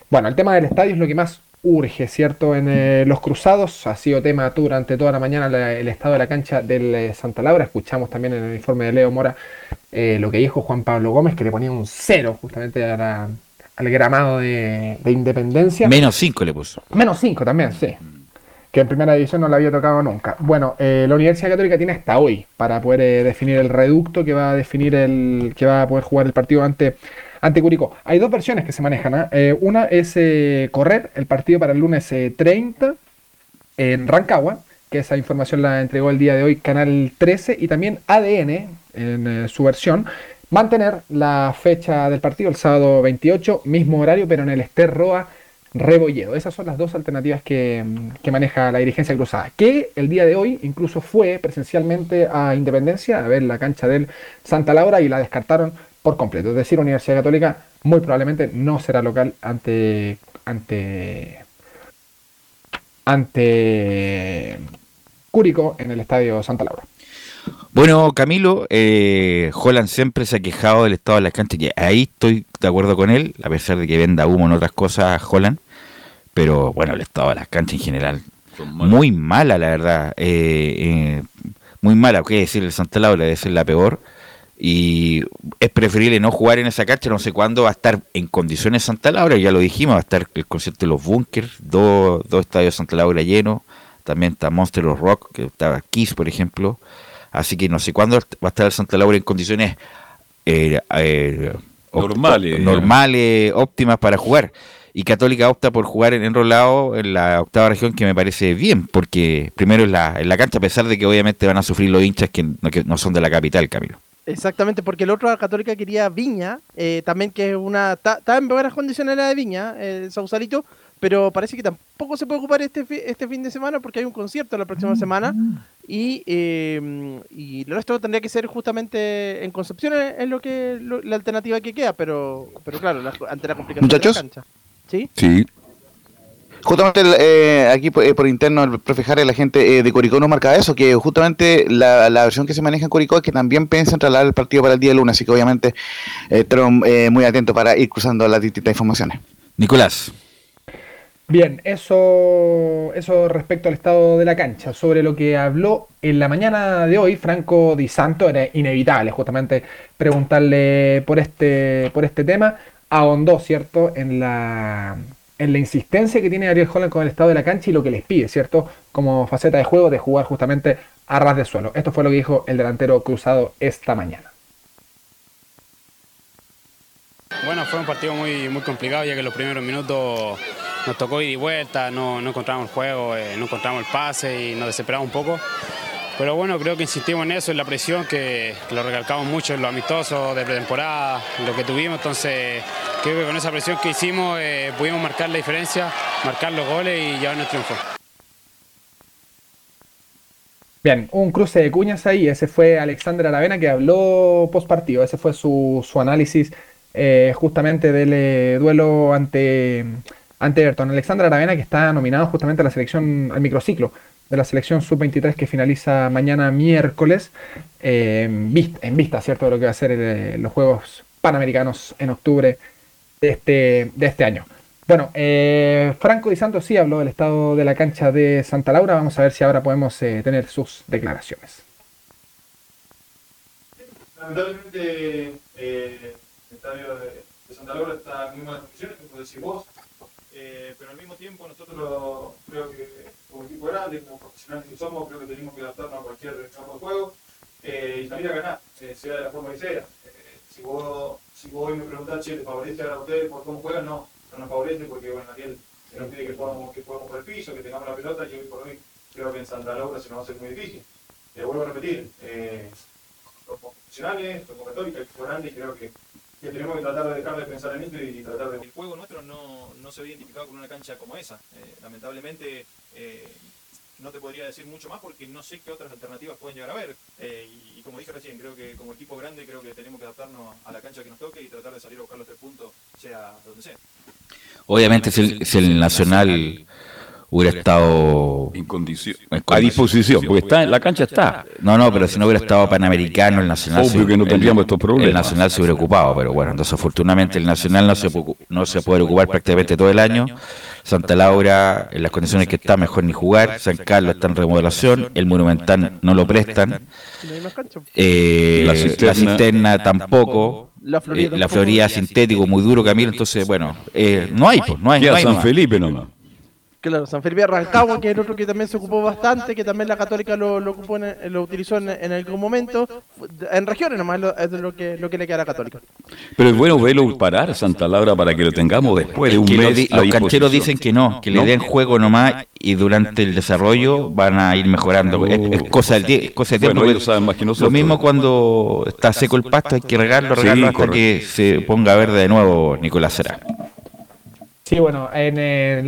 Bueno, el tema del estadio es lo que más urge, ¿cierto? En eh, los cruzados ha sido tema durante toda la mañana el estado de la cancha del eh, Santa Laura. Escuchamos también en el informe de Leo Mora eh, lo que dijo Juan Pablo Gómez, que le ponía un cero justamente a la, al gramado de, de, Independencia. Menos 5 le puso. Menos 5 también, sí. Que en primera división no le había tocado nunca. Bueno, eh, la Universidad Católica tiene hasta hoy para poder eh, definir el reducto que va a definir el. que va a poder jugar el partido ante, ante Curicó. Hay dos versiones que se manejan. ¿eh? una es correr el partido para el lunes 30 en Rancagua, que esa información la entregó el día de hoy Canal 13 y también ADN en su versión mantener la fecha del partido el sábado 28, mismo horario, pero en el Ester Roa Rebolledo. Esas son las dos alternativas que, maneja la dirigencia cruzada, que el día de hoy incluso fue presencialmente a Independencia a ver la cancha del Santa Laura y la descartaron por completo. Es decir, Universidad Católica muy probablemente no será local ante ante ante Curicó en el estadio Santa Laura. Bueno, Camilo, eh, Holland siempre se ha quejado del estado de las canchas, y ahí estoy de acuerdo con él, a pesar de que venda humo en otras cosas Holland, pero bueno, el estado de las canchas en general, muy mala la verdad, eh, eh, muy mala, qué decir, el Santa Laura debe ser la peor, y es preferible no jugar en esa cancha, no sé cuándo va a estar en condiciones Santa Laura, ya lo dijimos, va a estar el concierto de los Bunkers, dos, dos estadios Santa Laura llenos, también está Monster of Rock, que estaba Kiss, por ejemplo, Así que no sé cuándo va a estar el Santa Laura en condiciones eh, eh, normales, normales óptimas para jugar. Y Católica opta por jugar en enrolado en la octava región, que me parece bien, porque primero en la, en la cancha, a pesar de que obviamente van a sufrir los hinchas que no, que no son de la capital, Camilo. Exactamente, porque el otro Católica quería Viña, eh, también que es una. Está en buenas condiciones la de Viña, el Sausalito, pero parece que tampoco se puede ocupar este, este fin de semana porque hay un concierto la próxima semana y, eh, y el resto tendría que ser justamente en Concepción es lo que lo, la alternativa que queda, pero pero claro, la, ante la complicación ¿Muchachos? de la cancha. ¿Sí? Sí. Justamente eh, aquí por, por, interno el profe Jare, la gente eh, de Curicó nos marca eso, que justamente la, la, versión que se maneja en Curicó es que también piensan trasladar el partido para el día de lunes, así que obviamente eh, eh, muy atento para ir cruzando las distintas informaciones. Nicolás. Bien, eso, eso respecto al estado de la cancha. Sobre lo que habló en la mañana de hoy Franco Di Santo, era inevitable justamente preguntarle por este, por este tema. Ahondó, ¿cierto?, en la, en la insistencia que tiene Ariel Holland con el estado de la cancha y lo que les pide, ¿cierto?, como faceta de juego de jugar justamente a ras de suelo. Esto fue lo que dijo el delantero cruzado esta mañana. Bueno, fue un partido muy, muy complicado ya que los primeros minutos nos tocó ir y vuelta, no, no encontramos el juego, eh, no encontramos el pase y nos desesperamos un poco. Pero bueno, creo que insistimos en eso, en la presión, que, lo recalcamos mucho en lo amistoso de pretemporada, lo que tuvimos. Entonces, creo que con esa presión que hicimos eh, pudimos marcar la diferencia, marcar los goles y llevarnos el triunfo. Bien, un cruce de cuñas ahí. Ese fue Alexander Aravena que habló post partido. Ese fue su análisis eh, justamente del eh, duelo ante, ante Everton. Alexandra Aravena, que está nominado justamente a la selección, al microciclo de la selección sub-23 que finaliza mañana miércoles, en, vista, en vista, ¿cierto?, de lo que va a ser los Juegos Panamericanos en octubre de este, de este año. Bueno, eh, Franco Di Santos sí habló del estado de la cancha de Santa Laura. Vamos a ver si ahora podemos eh, tener sus declaraciones. Eh, estadio de, Santa Laura está en muy malas condiciones, como decís vos, eh, pero al mismo tiempo nosotros creo que como equipo grande, como profesionales que somos, creo que tenemos que adaptarnos a cualquier campo de juego y salir a ganar, sea de la forma que sea. si, vos, si vos hoy me preguntás, che, ¿te favorece a ustedes por cómo juegan? No no nos favorece porque bueno, Ariel nos pide que podamos, que podamos por el piso, que tengamos la pelota y hoy por hoy creo que en Santa Laura se nos va a hacer muy difícil. Y vuelvo a repetir, eh, los profesionales, los católicos, el grande y creo que, que, tenemos que tratar de dejar de pensar en esto y, tratar de... El juego nuestro no, no se ve identificado con una cancha como esa. Eh, lamentablemente eh, no te podría decir mucho más porque no sé qué otras alternativas pueden llegar a haber. Eh, y, como dije recién, creo que como equipo grande creo que tenemos que adaptarnos a la cancha que nos toque y tratar de salir a buscar los tres puntos, sea donde sea. Obviamente si el, si el Nacional hubiera estado en condición, a disposición, porque está la cancha está. No, no, pero si no hubiera estado Panamericano, el Nacional Obvio que no tendríamos estos problemas. El Nacional se hubiera ocupado, pero bueno, entonces afortunadamente el Nacional no se, no se puede ocupar prácticamente todo el año. Santa Laura, en las condiciones que está, mejor ni jugar. San Carlos está en remodelación. El Monumental no lo prestan. Eh, la, cisterna, tampoco. La Florida, sintético, muy duro, Camilo. Entonces, bueno, eh, no hay, pues, no hay. no hay San Felipe nomás. Claro, San Felipe Rancagua, que es el otro que también se ocupó bastante, que también la Católica lo, lo, ocupó lo utilizó en, algún momento. En regiones nomás es lo que, lo que le queda a la Católica. Pero es bueno verlo parar Santa Laura para que lo tengamos después de un mes. los cancheros dicen que no, que le den juego nomás y durante el desarrollo van a ir mejorando. Es, cosa del cosa tiempo. Lo mismo cuando está seco el pasto, hay que regarlo, regarlo hasta que se ponga verde de nuevo Nicolás Será. Sí, bueno, en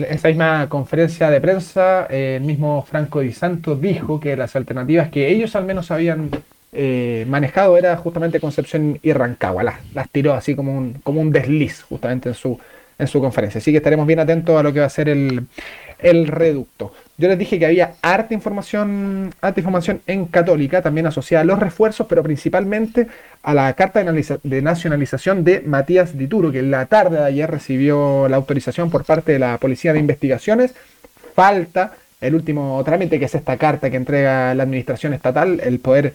esa misma conferencia de prensa, el mismo Franco Di Santos dijo que las alternativas que ellos al menos habían eh, manejado era justamente Concepción y Rancagua. Las, las, tiró así como un, como un desliz justamente en su, en su conferencia. Así que estaremos bien atentos a lo que va a ser el, el reducto. Yo les dije que había harta información, harta información en Católica, también asociada a los refuerzos, pero principalmente a la carta de nacionalización de Matías Dituro, que la tarde de ayer recibió la autorización por parte de la Policía de Investigaciones. Falta el último trámite, que es esta carta que entrega la Administración Estatal, el Poder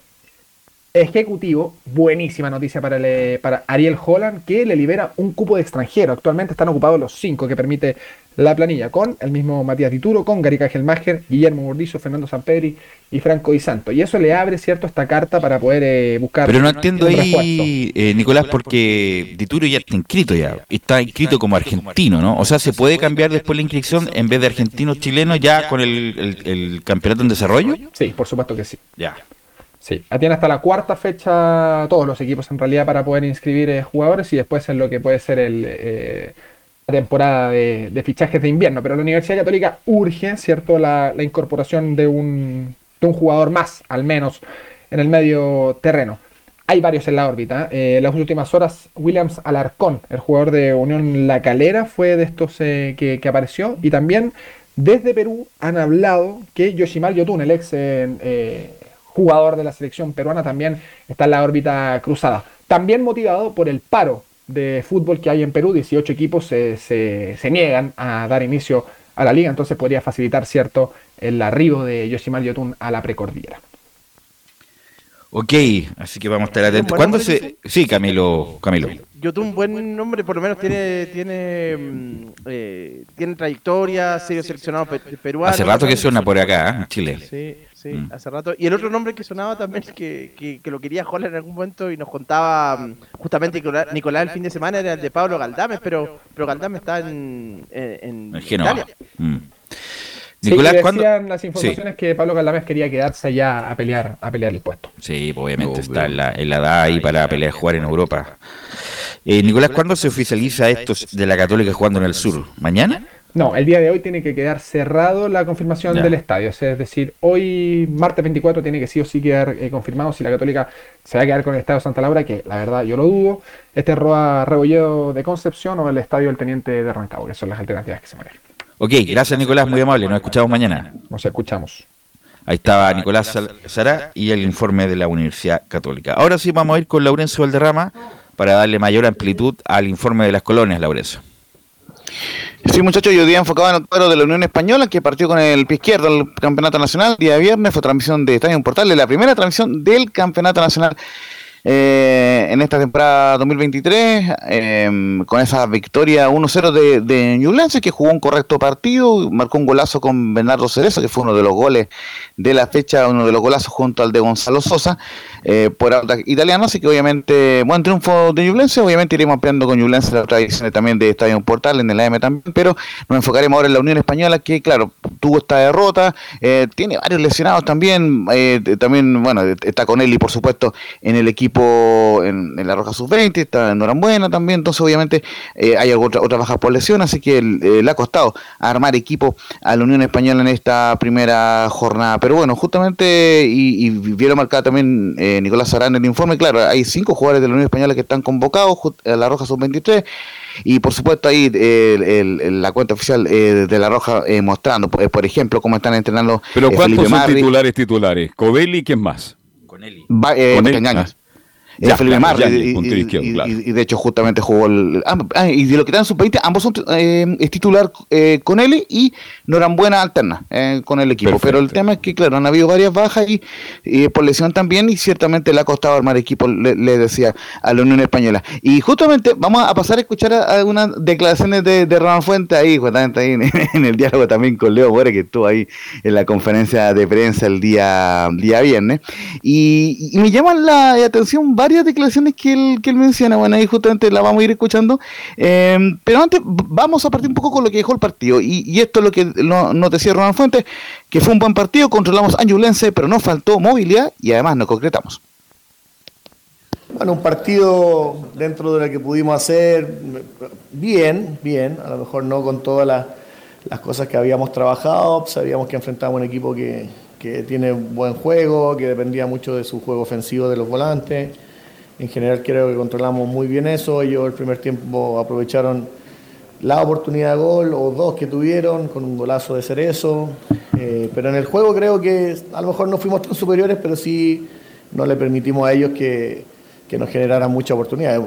Ejecutivo. Buenísima noticia para, para Ariel Holland, que le libera un cupo de extranjero. Actualmente están ocupados los cinco que permite la planilla con el mismo Matías Dituro, con Gary Gelmacher, Guillermo Burdizo, Fernando Sampedri y Franco Di Santo. Y eso le abre, ¿cierto?, esta carta para poder eh, buscar. Pero no entiendo ahí, eh, Nicolás, porque Dituro ya está inscrito ya. Está inscrito como argentino, ¿no? O sea, ¿se puede cambiar después la inscripción en vez de argentino-chileno ya con el, campeonato en desarrollo? Sí, por supuesto que sí. Ya. Sí, tiene hasta la cuarta fecha todos los equipos en realidad para poder inscribir eh, jugadores y después en lo que puede ser el temporada de, fichajes de invierno, pero la Universidad Católica urge, ¿cierto?, la, incorporación de un, jugador más, al menos, en el medio terreno. Hay varios en la órbita. Eh, en las últimas horas, Williams Alarcón, el jugador de Unión La Calera, fue de estos eh, que, apareció. Y también desde Perú han hablado que Yoshimal Yotun, el ex eh, jugador de la selección peruana, también está en la órbita cruzada. También motivado por el paro de fútbol que hay en Perú, 18 equipos se, se, niegan a dar inicio a la liga, entonces podría facilitar cierto el arribo de Yoshimar Yotun a la precordillera. Ok, así que vamos a estar atentos. ¿Cuándo se...? Sí, Camilo. Camilo. Yotun, buen nombre, por lo menos tiene tiene mm, eh, tiene trayectoria, serio seleccionado peruano. Hace rato que suena por acá, ¿eh? Chile. Sí, sí, mm. hace rato. Y el otro nombre que sonaba también, que, que, lo quería Jola en algún momento y nos contaba mm, justamente Nicolás, el fin de semana, era el de Pablo Galdames, pero, pero Galdames está en, en, Italia. Nicolás, decían las informaciones que Pablo Galdames quería quedarse allá a pelear, a pelear el puesto. Sí, obviamente está en la, en la edad ahí para pelear, jugar en Europa. Eh, Nicolás, ¿cuándo se oficializa esto de la Católica jugando en el sur? ¿Mañana? No, el día de hoy tiene que quedar cerrado la confirmación del estadio. Es decir, hoy, martes 24, tiene que sí o sí quedar eh, confirmado si la Católica se va a quedar con el estadio Santa Laura, que la verdad yo lo dudo. Este Roa Rebolledo de Concepción o el estadio del Teniente de Rancagua, que son las alternativas que se manejan. Ok, gracias Nicolás, muy amable. Nos escuchamos mañana. Nos escuchamos. Ahí estaba Nicolás Sara y el informe de la Universidad Católica. Ahora sí vamos a ir con Laurencio Valderrama para darle mayor amplitud al informe de las colonias, Laurencio. Sí, muchachos, yo día enfocado en el cuadro de la Unión Española, que partió con el pie izquierdo del Campeonato Nacional. Día viernes fue transmisión de Estadio Portal, la primera transmisión del Campeonato Nacional eh, en esta temporada 2023, em, con esa victoria 1-0 de, de que jugó un correcto partido, marcó un golazo con Bernardo Cerezo, que fue uno de los goles de la fecha, uno de los golazos junto al de Gonzalo Sosa, eh, por italiano, así que obviamente, buen triunfo de Ñublense, obviamente iremos ampliando con Ñublense la tradición también de Estadio Portal, en el AM también, pero nos enfocaremos ahora en la Unión Española, que claro, tuvo esta derrota, eh, tiene varios lesionados también, también, bueno, está con y por supuesto en el equipo en, la Roja Sub-20, está en Norambuena también, entonces obviamente eh, hay otra, otra baja por lesión, así que eh, le ha costado armar equipo a la Unión Española en esta primera jornada. Pero bueno, justamente, y, y vieron marcada también eh, Nicolás Arán en el informe, claro, hay cinco jugadores de la Unión Española que están convocados a la Roja Sub-23. Y por supuesto ahí la cuenta oficial de La Roja mostrando, por, ejemplo, cómo están entrenando. Pero ¿cuántos son titulares titulares? ¿Covelli quién más? Con él. Ya, Felipe Mar, y, de hecho justamente jugó el... Ah, ah y de lo que dan sus 20 ambos son eh, es titular eh, con él y Norambuena alterna eh, con el equipo. Pero el tema es que, claro, han habido varias bajas y, por lesión también y ciertamente le ha costado armar equipo, le, decía a la Unión Española. Y justamente vamos a pasar a escuchar algunas declaraciones de, de Ronald Fuente ahí, justamente ahí en, el diálogo también con Leo Bore, que estuvo ahí en la conferencia de prensa el día, día viernes. Y, y me llaman la atención varias declaraciones que él, que él menciona, bueno, ahí justamente la vamos a ir escuchando. Eh, pero antes vamos a partir un poco con lo que dejó el partido. Y, esto es lo que nos no decía Ronald Fuentes, que fue un buen partido, controlamos a Angulense, pero nos faltó movilidad y además nos concretamos. Bueno, un partido dentro de lo que pudimos hacer, bien, bien, a lo mejor no con todas las, cosas que habíamos trabajado, sabíamos que enfrentábamos un equipo que, que tiene buen juego, que dependía mucho de su juego ofensivo de los volantes. En general creo que controlamos muy bien eso. Ellos el primer tiempo aprovecharon la oportunidad de gol o dos que tuvieron con un golazo de Cerezo. Eh, pero en el juego creo que a lo mejor no fuimos tan superiores, pero sí no le permitimos a ellos que, nos generaran muchas oportunidades.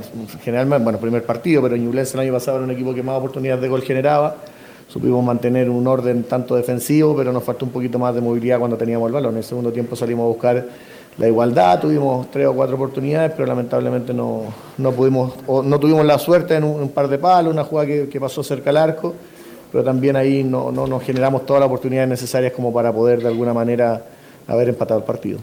Generalmente, bueno, primer partido, pero Ñublense el año pasado era un equipo que más oportunidades de gol generaba. Supimos mantener un orden tanto defensivo, pero nos faltó un poquito más de movilidad cuando teníamos el balón. En el segundo tiempo salimos a buscar la igualdad, tuvimos tres o cuatro oportunidades, pero lamentablemente no, no pudimos, no tuvimos la suerte en un, par de palos, una jugada que, pasó cerca al arco, pero también ahí no, no nos generamos todas las oportunidades necesarias como para poder de alguna manera haber empatado el partido.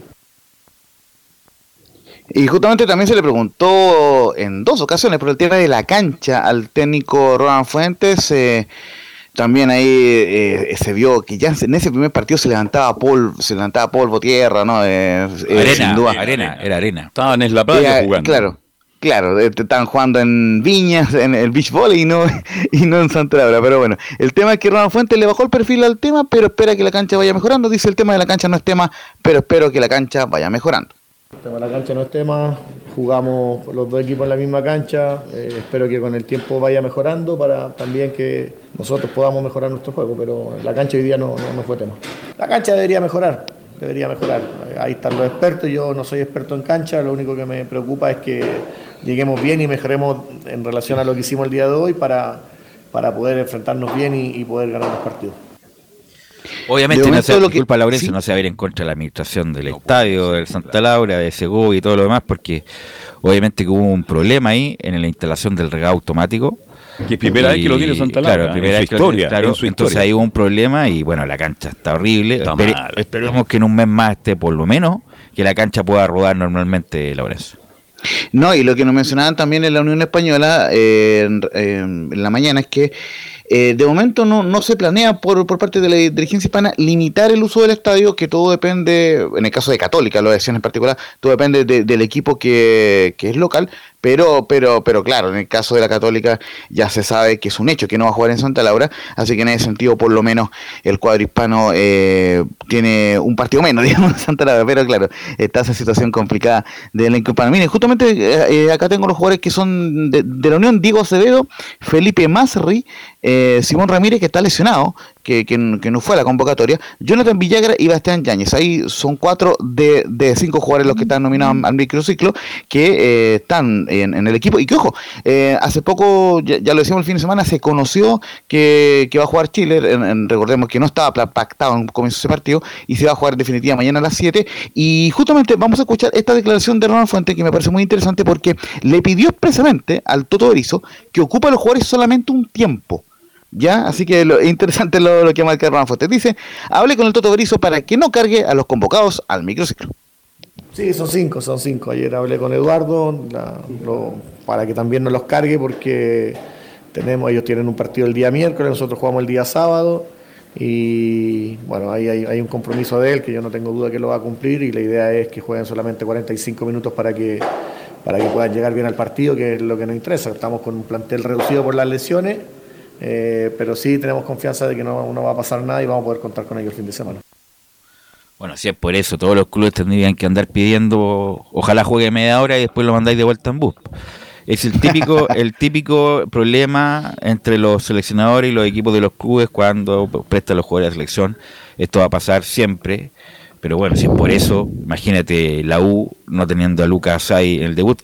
Y justamente también se le preguntó en dos ocasiones por el tema de la cancha al técnico Roland Fuentes. Eh, también ahí eh, se vio que ya en ese primer partido se levantaba polvo, se levantaba polvo, tierra, ¿no? Eh, eh, arena, arena, era arena. Estaban en la playa jugando. Claro, claro, estaban jugando en Viñas, en el beach volley y no, y no en Santa Laura. Pero bueno, el tema es que Ronald Fuentes le bajó el perfil al tema, pero espera que la cancha vaya mejorando. Dice el tema de la cancha no es tema, pero espero que la cancha vaya mejorando. El tema de la cancha no es tema, jugamos los dos equipos en la misma cancha, eh, espero que con el tiempo vaya mejorando para también que nosotros podamos mejorar nuestro juego, pero la cancha hoy día no, no, fue tema. La cancha debería mejorar, debería mejorar, ahí están los expertos, yo no soy experto en cancha, lo único que me preocupa es que lleguemos bien y mejoremos en relación a lo que hicimos el día de hoy para, para poder enfrentarnos bien y poder ganar los partidos. Obviamente no se culpa Laurencio, no se va a ir en contra de la administración del estadio, del Santa Laura, de Segovia y todo lo demás, porque obviamente que hubo un problema ahí en la instalación del regado automático. Que es primera vez que lo tiene Santa Laura. Claro, primera vez que historia, lo tiene, entonces ahí hubo un problema y bueno, la cancha está horrible. esperemos que en un mes más esté por lo menos, que la cancha pueda rodar normalmente, Laurencio. No, y lo que nos mencionaban también en la Unión Española eh, en la mañana es que eh, de momento no, no se planea por, por parte de la dirigencia hispana limitar el uso del estadio, que todo depende, en el caso de Católica, lo decían en particular, todo depende del equipo que, que, es local, pero, pero, pero claro, en el caso de la Católica ya se sabe que es un hecho que no va a jugar en Santa Laura, así que en ese sentido, por lo menos, el cuadro hispano eh, tiene un partido menos, digamos, en Santa Laura, pero claro, está esa situación complicada del equipo hispano. Mire, justamente eh, eh, acá tengo los jugadores que son de, de la Unión, Diego Acevedo, Felipe Masri, eh, Simón Ramírez que está lesionado, que, que, no fue a la convocatoria, Jonathan Villagra y Bastián Yáñez. Ahí son cuatro de, de cinco jugadores los que están nominados al microciclo que eh, están en, el equipo. Y que ojo, eh, hace poco, ya, lo decíamos el fin de semana, se conoció que, que va a jugar Chile. recordemos que no estaba pactado en comienzo de ese partido y se va a jugar definitiva mañana a las 7. Y justamente vamos a escuchar esta declaración de Ronald Fuente que me parece muy interesante porque le pidió expresamente al Toto Berizo que ocupa a los jugadores solamente un tiempo ¿Ya? Así que lo interesante lo, lo que marca Hernán Fuentes. Dice, hablé con el Toto Berizo para que no cargue a los convocados al microciclo. Sí, son cinco, son cinco. Ayer hablé con Eduardo para que también no los cargue porque tenemos, ellos tienen un partido el día miércoles, nosotros jugamos el día sábado y bueno, ahí hay, un compromiso de él que yo no tengo duda que lo va a cumplir y la idea es que jueguen solamente 45 minutos para que, para que puedan llegar bien al partido, que es lo que nos interesa. Estamos con un plantel reducido por las lesiones eh, pero sí tenemos confianza de que no, no va a pasar nada y vamos a poder contar con ellos el fin de semana. Bueno, si es por eso, todos los clubes tendrían que andar pidiendo, ojalá juegue media hora y después lo mandáis de vuelta en bus. Es el típico, el típico problema entre los seleccionadores y los equipos de los clubes cuando prestan los jugadores de selección. Esto va a pasar siempre. Pero bueno, si es por eso, imagínate la U no teniendo a Lucas ahí en el debut,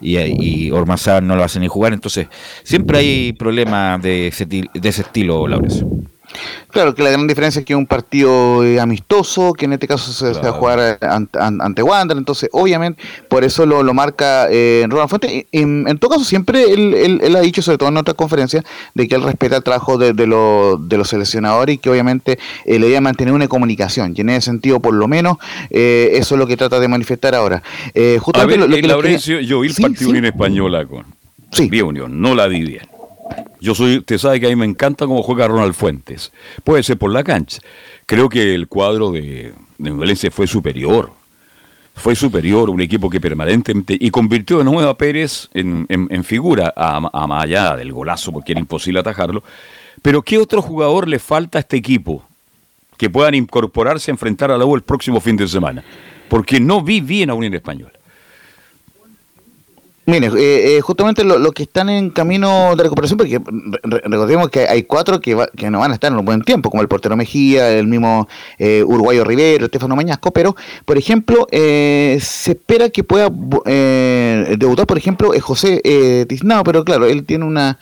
y, y no lo hacen ni jugar, entonces siempre hay problemas de ese, de ese estilo, Laures. Claro, que la gran diferencia es que es un partido eh, amistoso, que en este caso se, va a jugar eh, ante, Wander, entonces obviamente por eso lo, marca eh, Ronald Fuente. En, en, todo caso, siempre él, ha dicho, sobre todo en otras conferencias, de que él respeta el trabajo de, de, de los seleccionadores y que obviamente eh, le a mantener una comunicación. Y en ese sentido, por lo menos, eso es lo que trata de manifestar ahora. justamente a ver, lo, que yo vi el partido Unión Española con sí. Unión, no la vi bien. Yo soy, te sabe que a mí me encanta cómo juega Ronald Fuentes. Puede ser por la cancha. Creo que el cuadro de, de Valencia fue superior. Fue superior, un equipo que permanentemente. Y convirtió de nuevo a Pérez en, figura, a, a allá del golazo, porque era imposible atajarlo. Pero ¿qué otro jugador le falta a este equipo que puedan incorporarse a enfrentar a la U el próximo fin de semana? Porque no vi bien a Unión Española. Mire, eh, eh, justamente los lo que están en camino de recuperación, porque recordemos que hay cuatro que, que no van a estar en un buen tiempo, como el portero Mejía, el mismo eh, uruguayo Rivero, Estefano Mañasco, pero, por ejemplo, se espera que pueda debutar, por ejemplo, José Tiznado, pero claro, él tiene una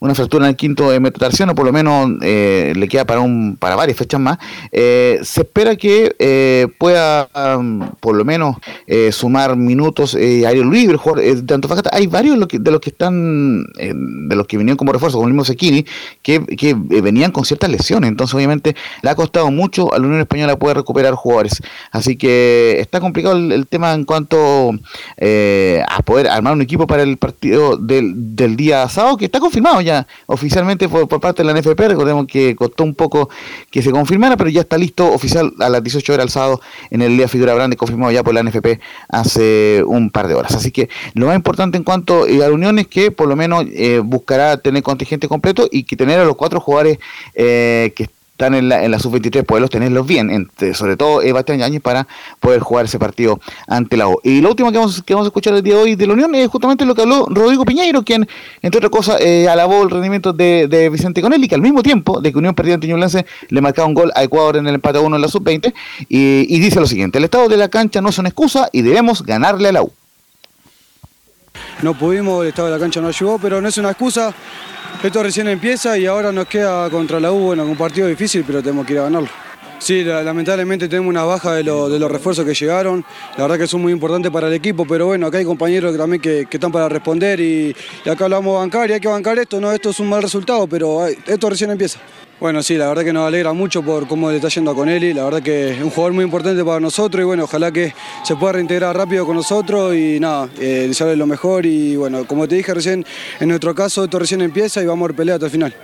una fractura en el quinto metatarsiano, por lo menos eh, le queda para un para varias fechas más. Eh, se espera que eh, pueda por lo menos sumar minutos aire libre, de Antofagasta. Hay varios de los que, están, de los que vinieron como refuerzo, como el mismo Sequini, que, que venían con ciertas lesiones. Entonces, obviamente, le ha costado mucho a la Unión Española poder recuperar jugadores. Así que está complicado el, tema en cuanto a poder armar un equipo para el partido del, del día sábado, que está confirmado ya oficialmente por, parte de la NFP. Recordemos que costó un poco que se confirmara, pero ya está listo oficial a las 18 horas al sábado en el día Figura Grande, confirmado ya por la NFP hace un par de horas. Así que lo más importante en cuanto a la unión es que por lo menos eh, buscará tener contingente completo y que tener a los cuatro jugadores eh, que están en la, en la sub-23, poderlos tenerlos bien, sobre todo eh, Bastián Yáñez, para poder jugar ese partido ante la U. Y lo último que vamos, que vamos a escuchar el día de hoy de la Unión es justamente lo que habló Rodrigo Piñeiro, quien, entre otras cosas, eh, alabó el rendimiento de, Vicente Conelli, que al mismo tiempo de que Unión perdía ante Ñublense, le marcaba un gol a Ecuador en el empate 1 en la sub-20, y, y dice lo siguiente, el estado de la cancha no es una excusa y debemos ganarle a la U. No pudimos, el estado de la cancha no ayudó, pero no es una excusa. Esto recién empieza y ahora nos queda contra la U, bueno, un partido difícil, pero tenemos que ir a ganarlo. Sí, lamentablemente tenemos una baja de, los refuerzos que llegaron, la verdad que son muy importantes para el equipo, pero bueno, acá hay compañeros también que, están para responder y, acá hablamos de bancar y hay que bancar esto, no, esto es un mal resultado, pero esto recién empieza. Bueno, sí, la verdad que nos alegra mucho por cómo le está yendo a Conelli, la verdad que es un jugador muy importante para nosotros y bueno, ojalá que se pueda reintegrar rápido con nosotros y nada, eh, desearle lo mejor y bueno, como te dije recién, en nuestro caso esto recién empieza y vamos a ver pelea hasta el final.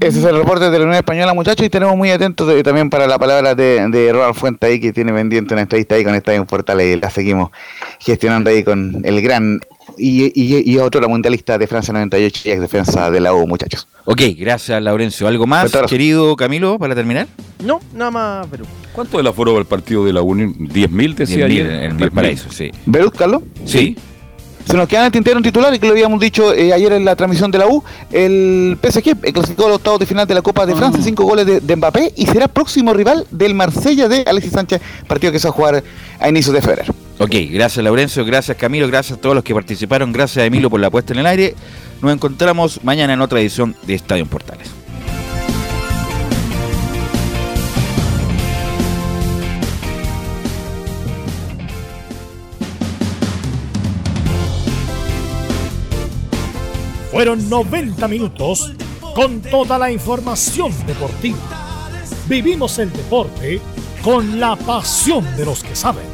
Ese es el reporte de la Unión Española, muchachos, y tenemos muy atentos también para la palabra de, de Ronald Fuente ahí, que tiene pendiente una entrevista ahí con Estadio Portales y la seguimos gestionando ahí con el gran y, y, y otro, la mundialista de Francia 98 y ex defensa de la U, muchachos. Ok, gracias Laurencio. ¿Algo más, querido Camilo, para terminar? No, nada más, Perú. ¿Cuánto es el aforo del partido de la U? ¿10.000 decía 10.000 ayer? en Valparaíso, sí. ¿Verus, Carlos? Sí. Se nos queda en el tintero un titular y que lo habíamos dicho eh, ayer en la transmisión de la U. El PSG clasificó a los octavos de final de la Copa de Francia, cinco goles de, de Mbappé y será próximo rival del Marsella de Alexis Sánchez, partido que se va a jugar a inicios de febrero. Ok, gracias Laurencio, gracias Camilo, gracias a todos los que participaron, gracias a Emilio por la puesta en el aire. Nos encontramos mañana en otra edición de Estadio Portales. Fueron 90 minutos con toda la información deportiva. Vivimos el deporte con la pasión de los que saben.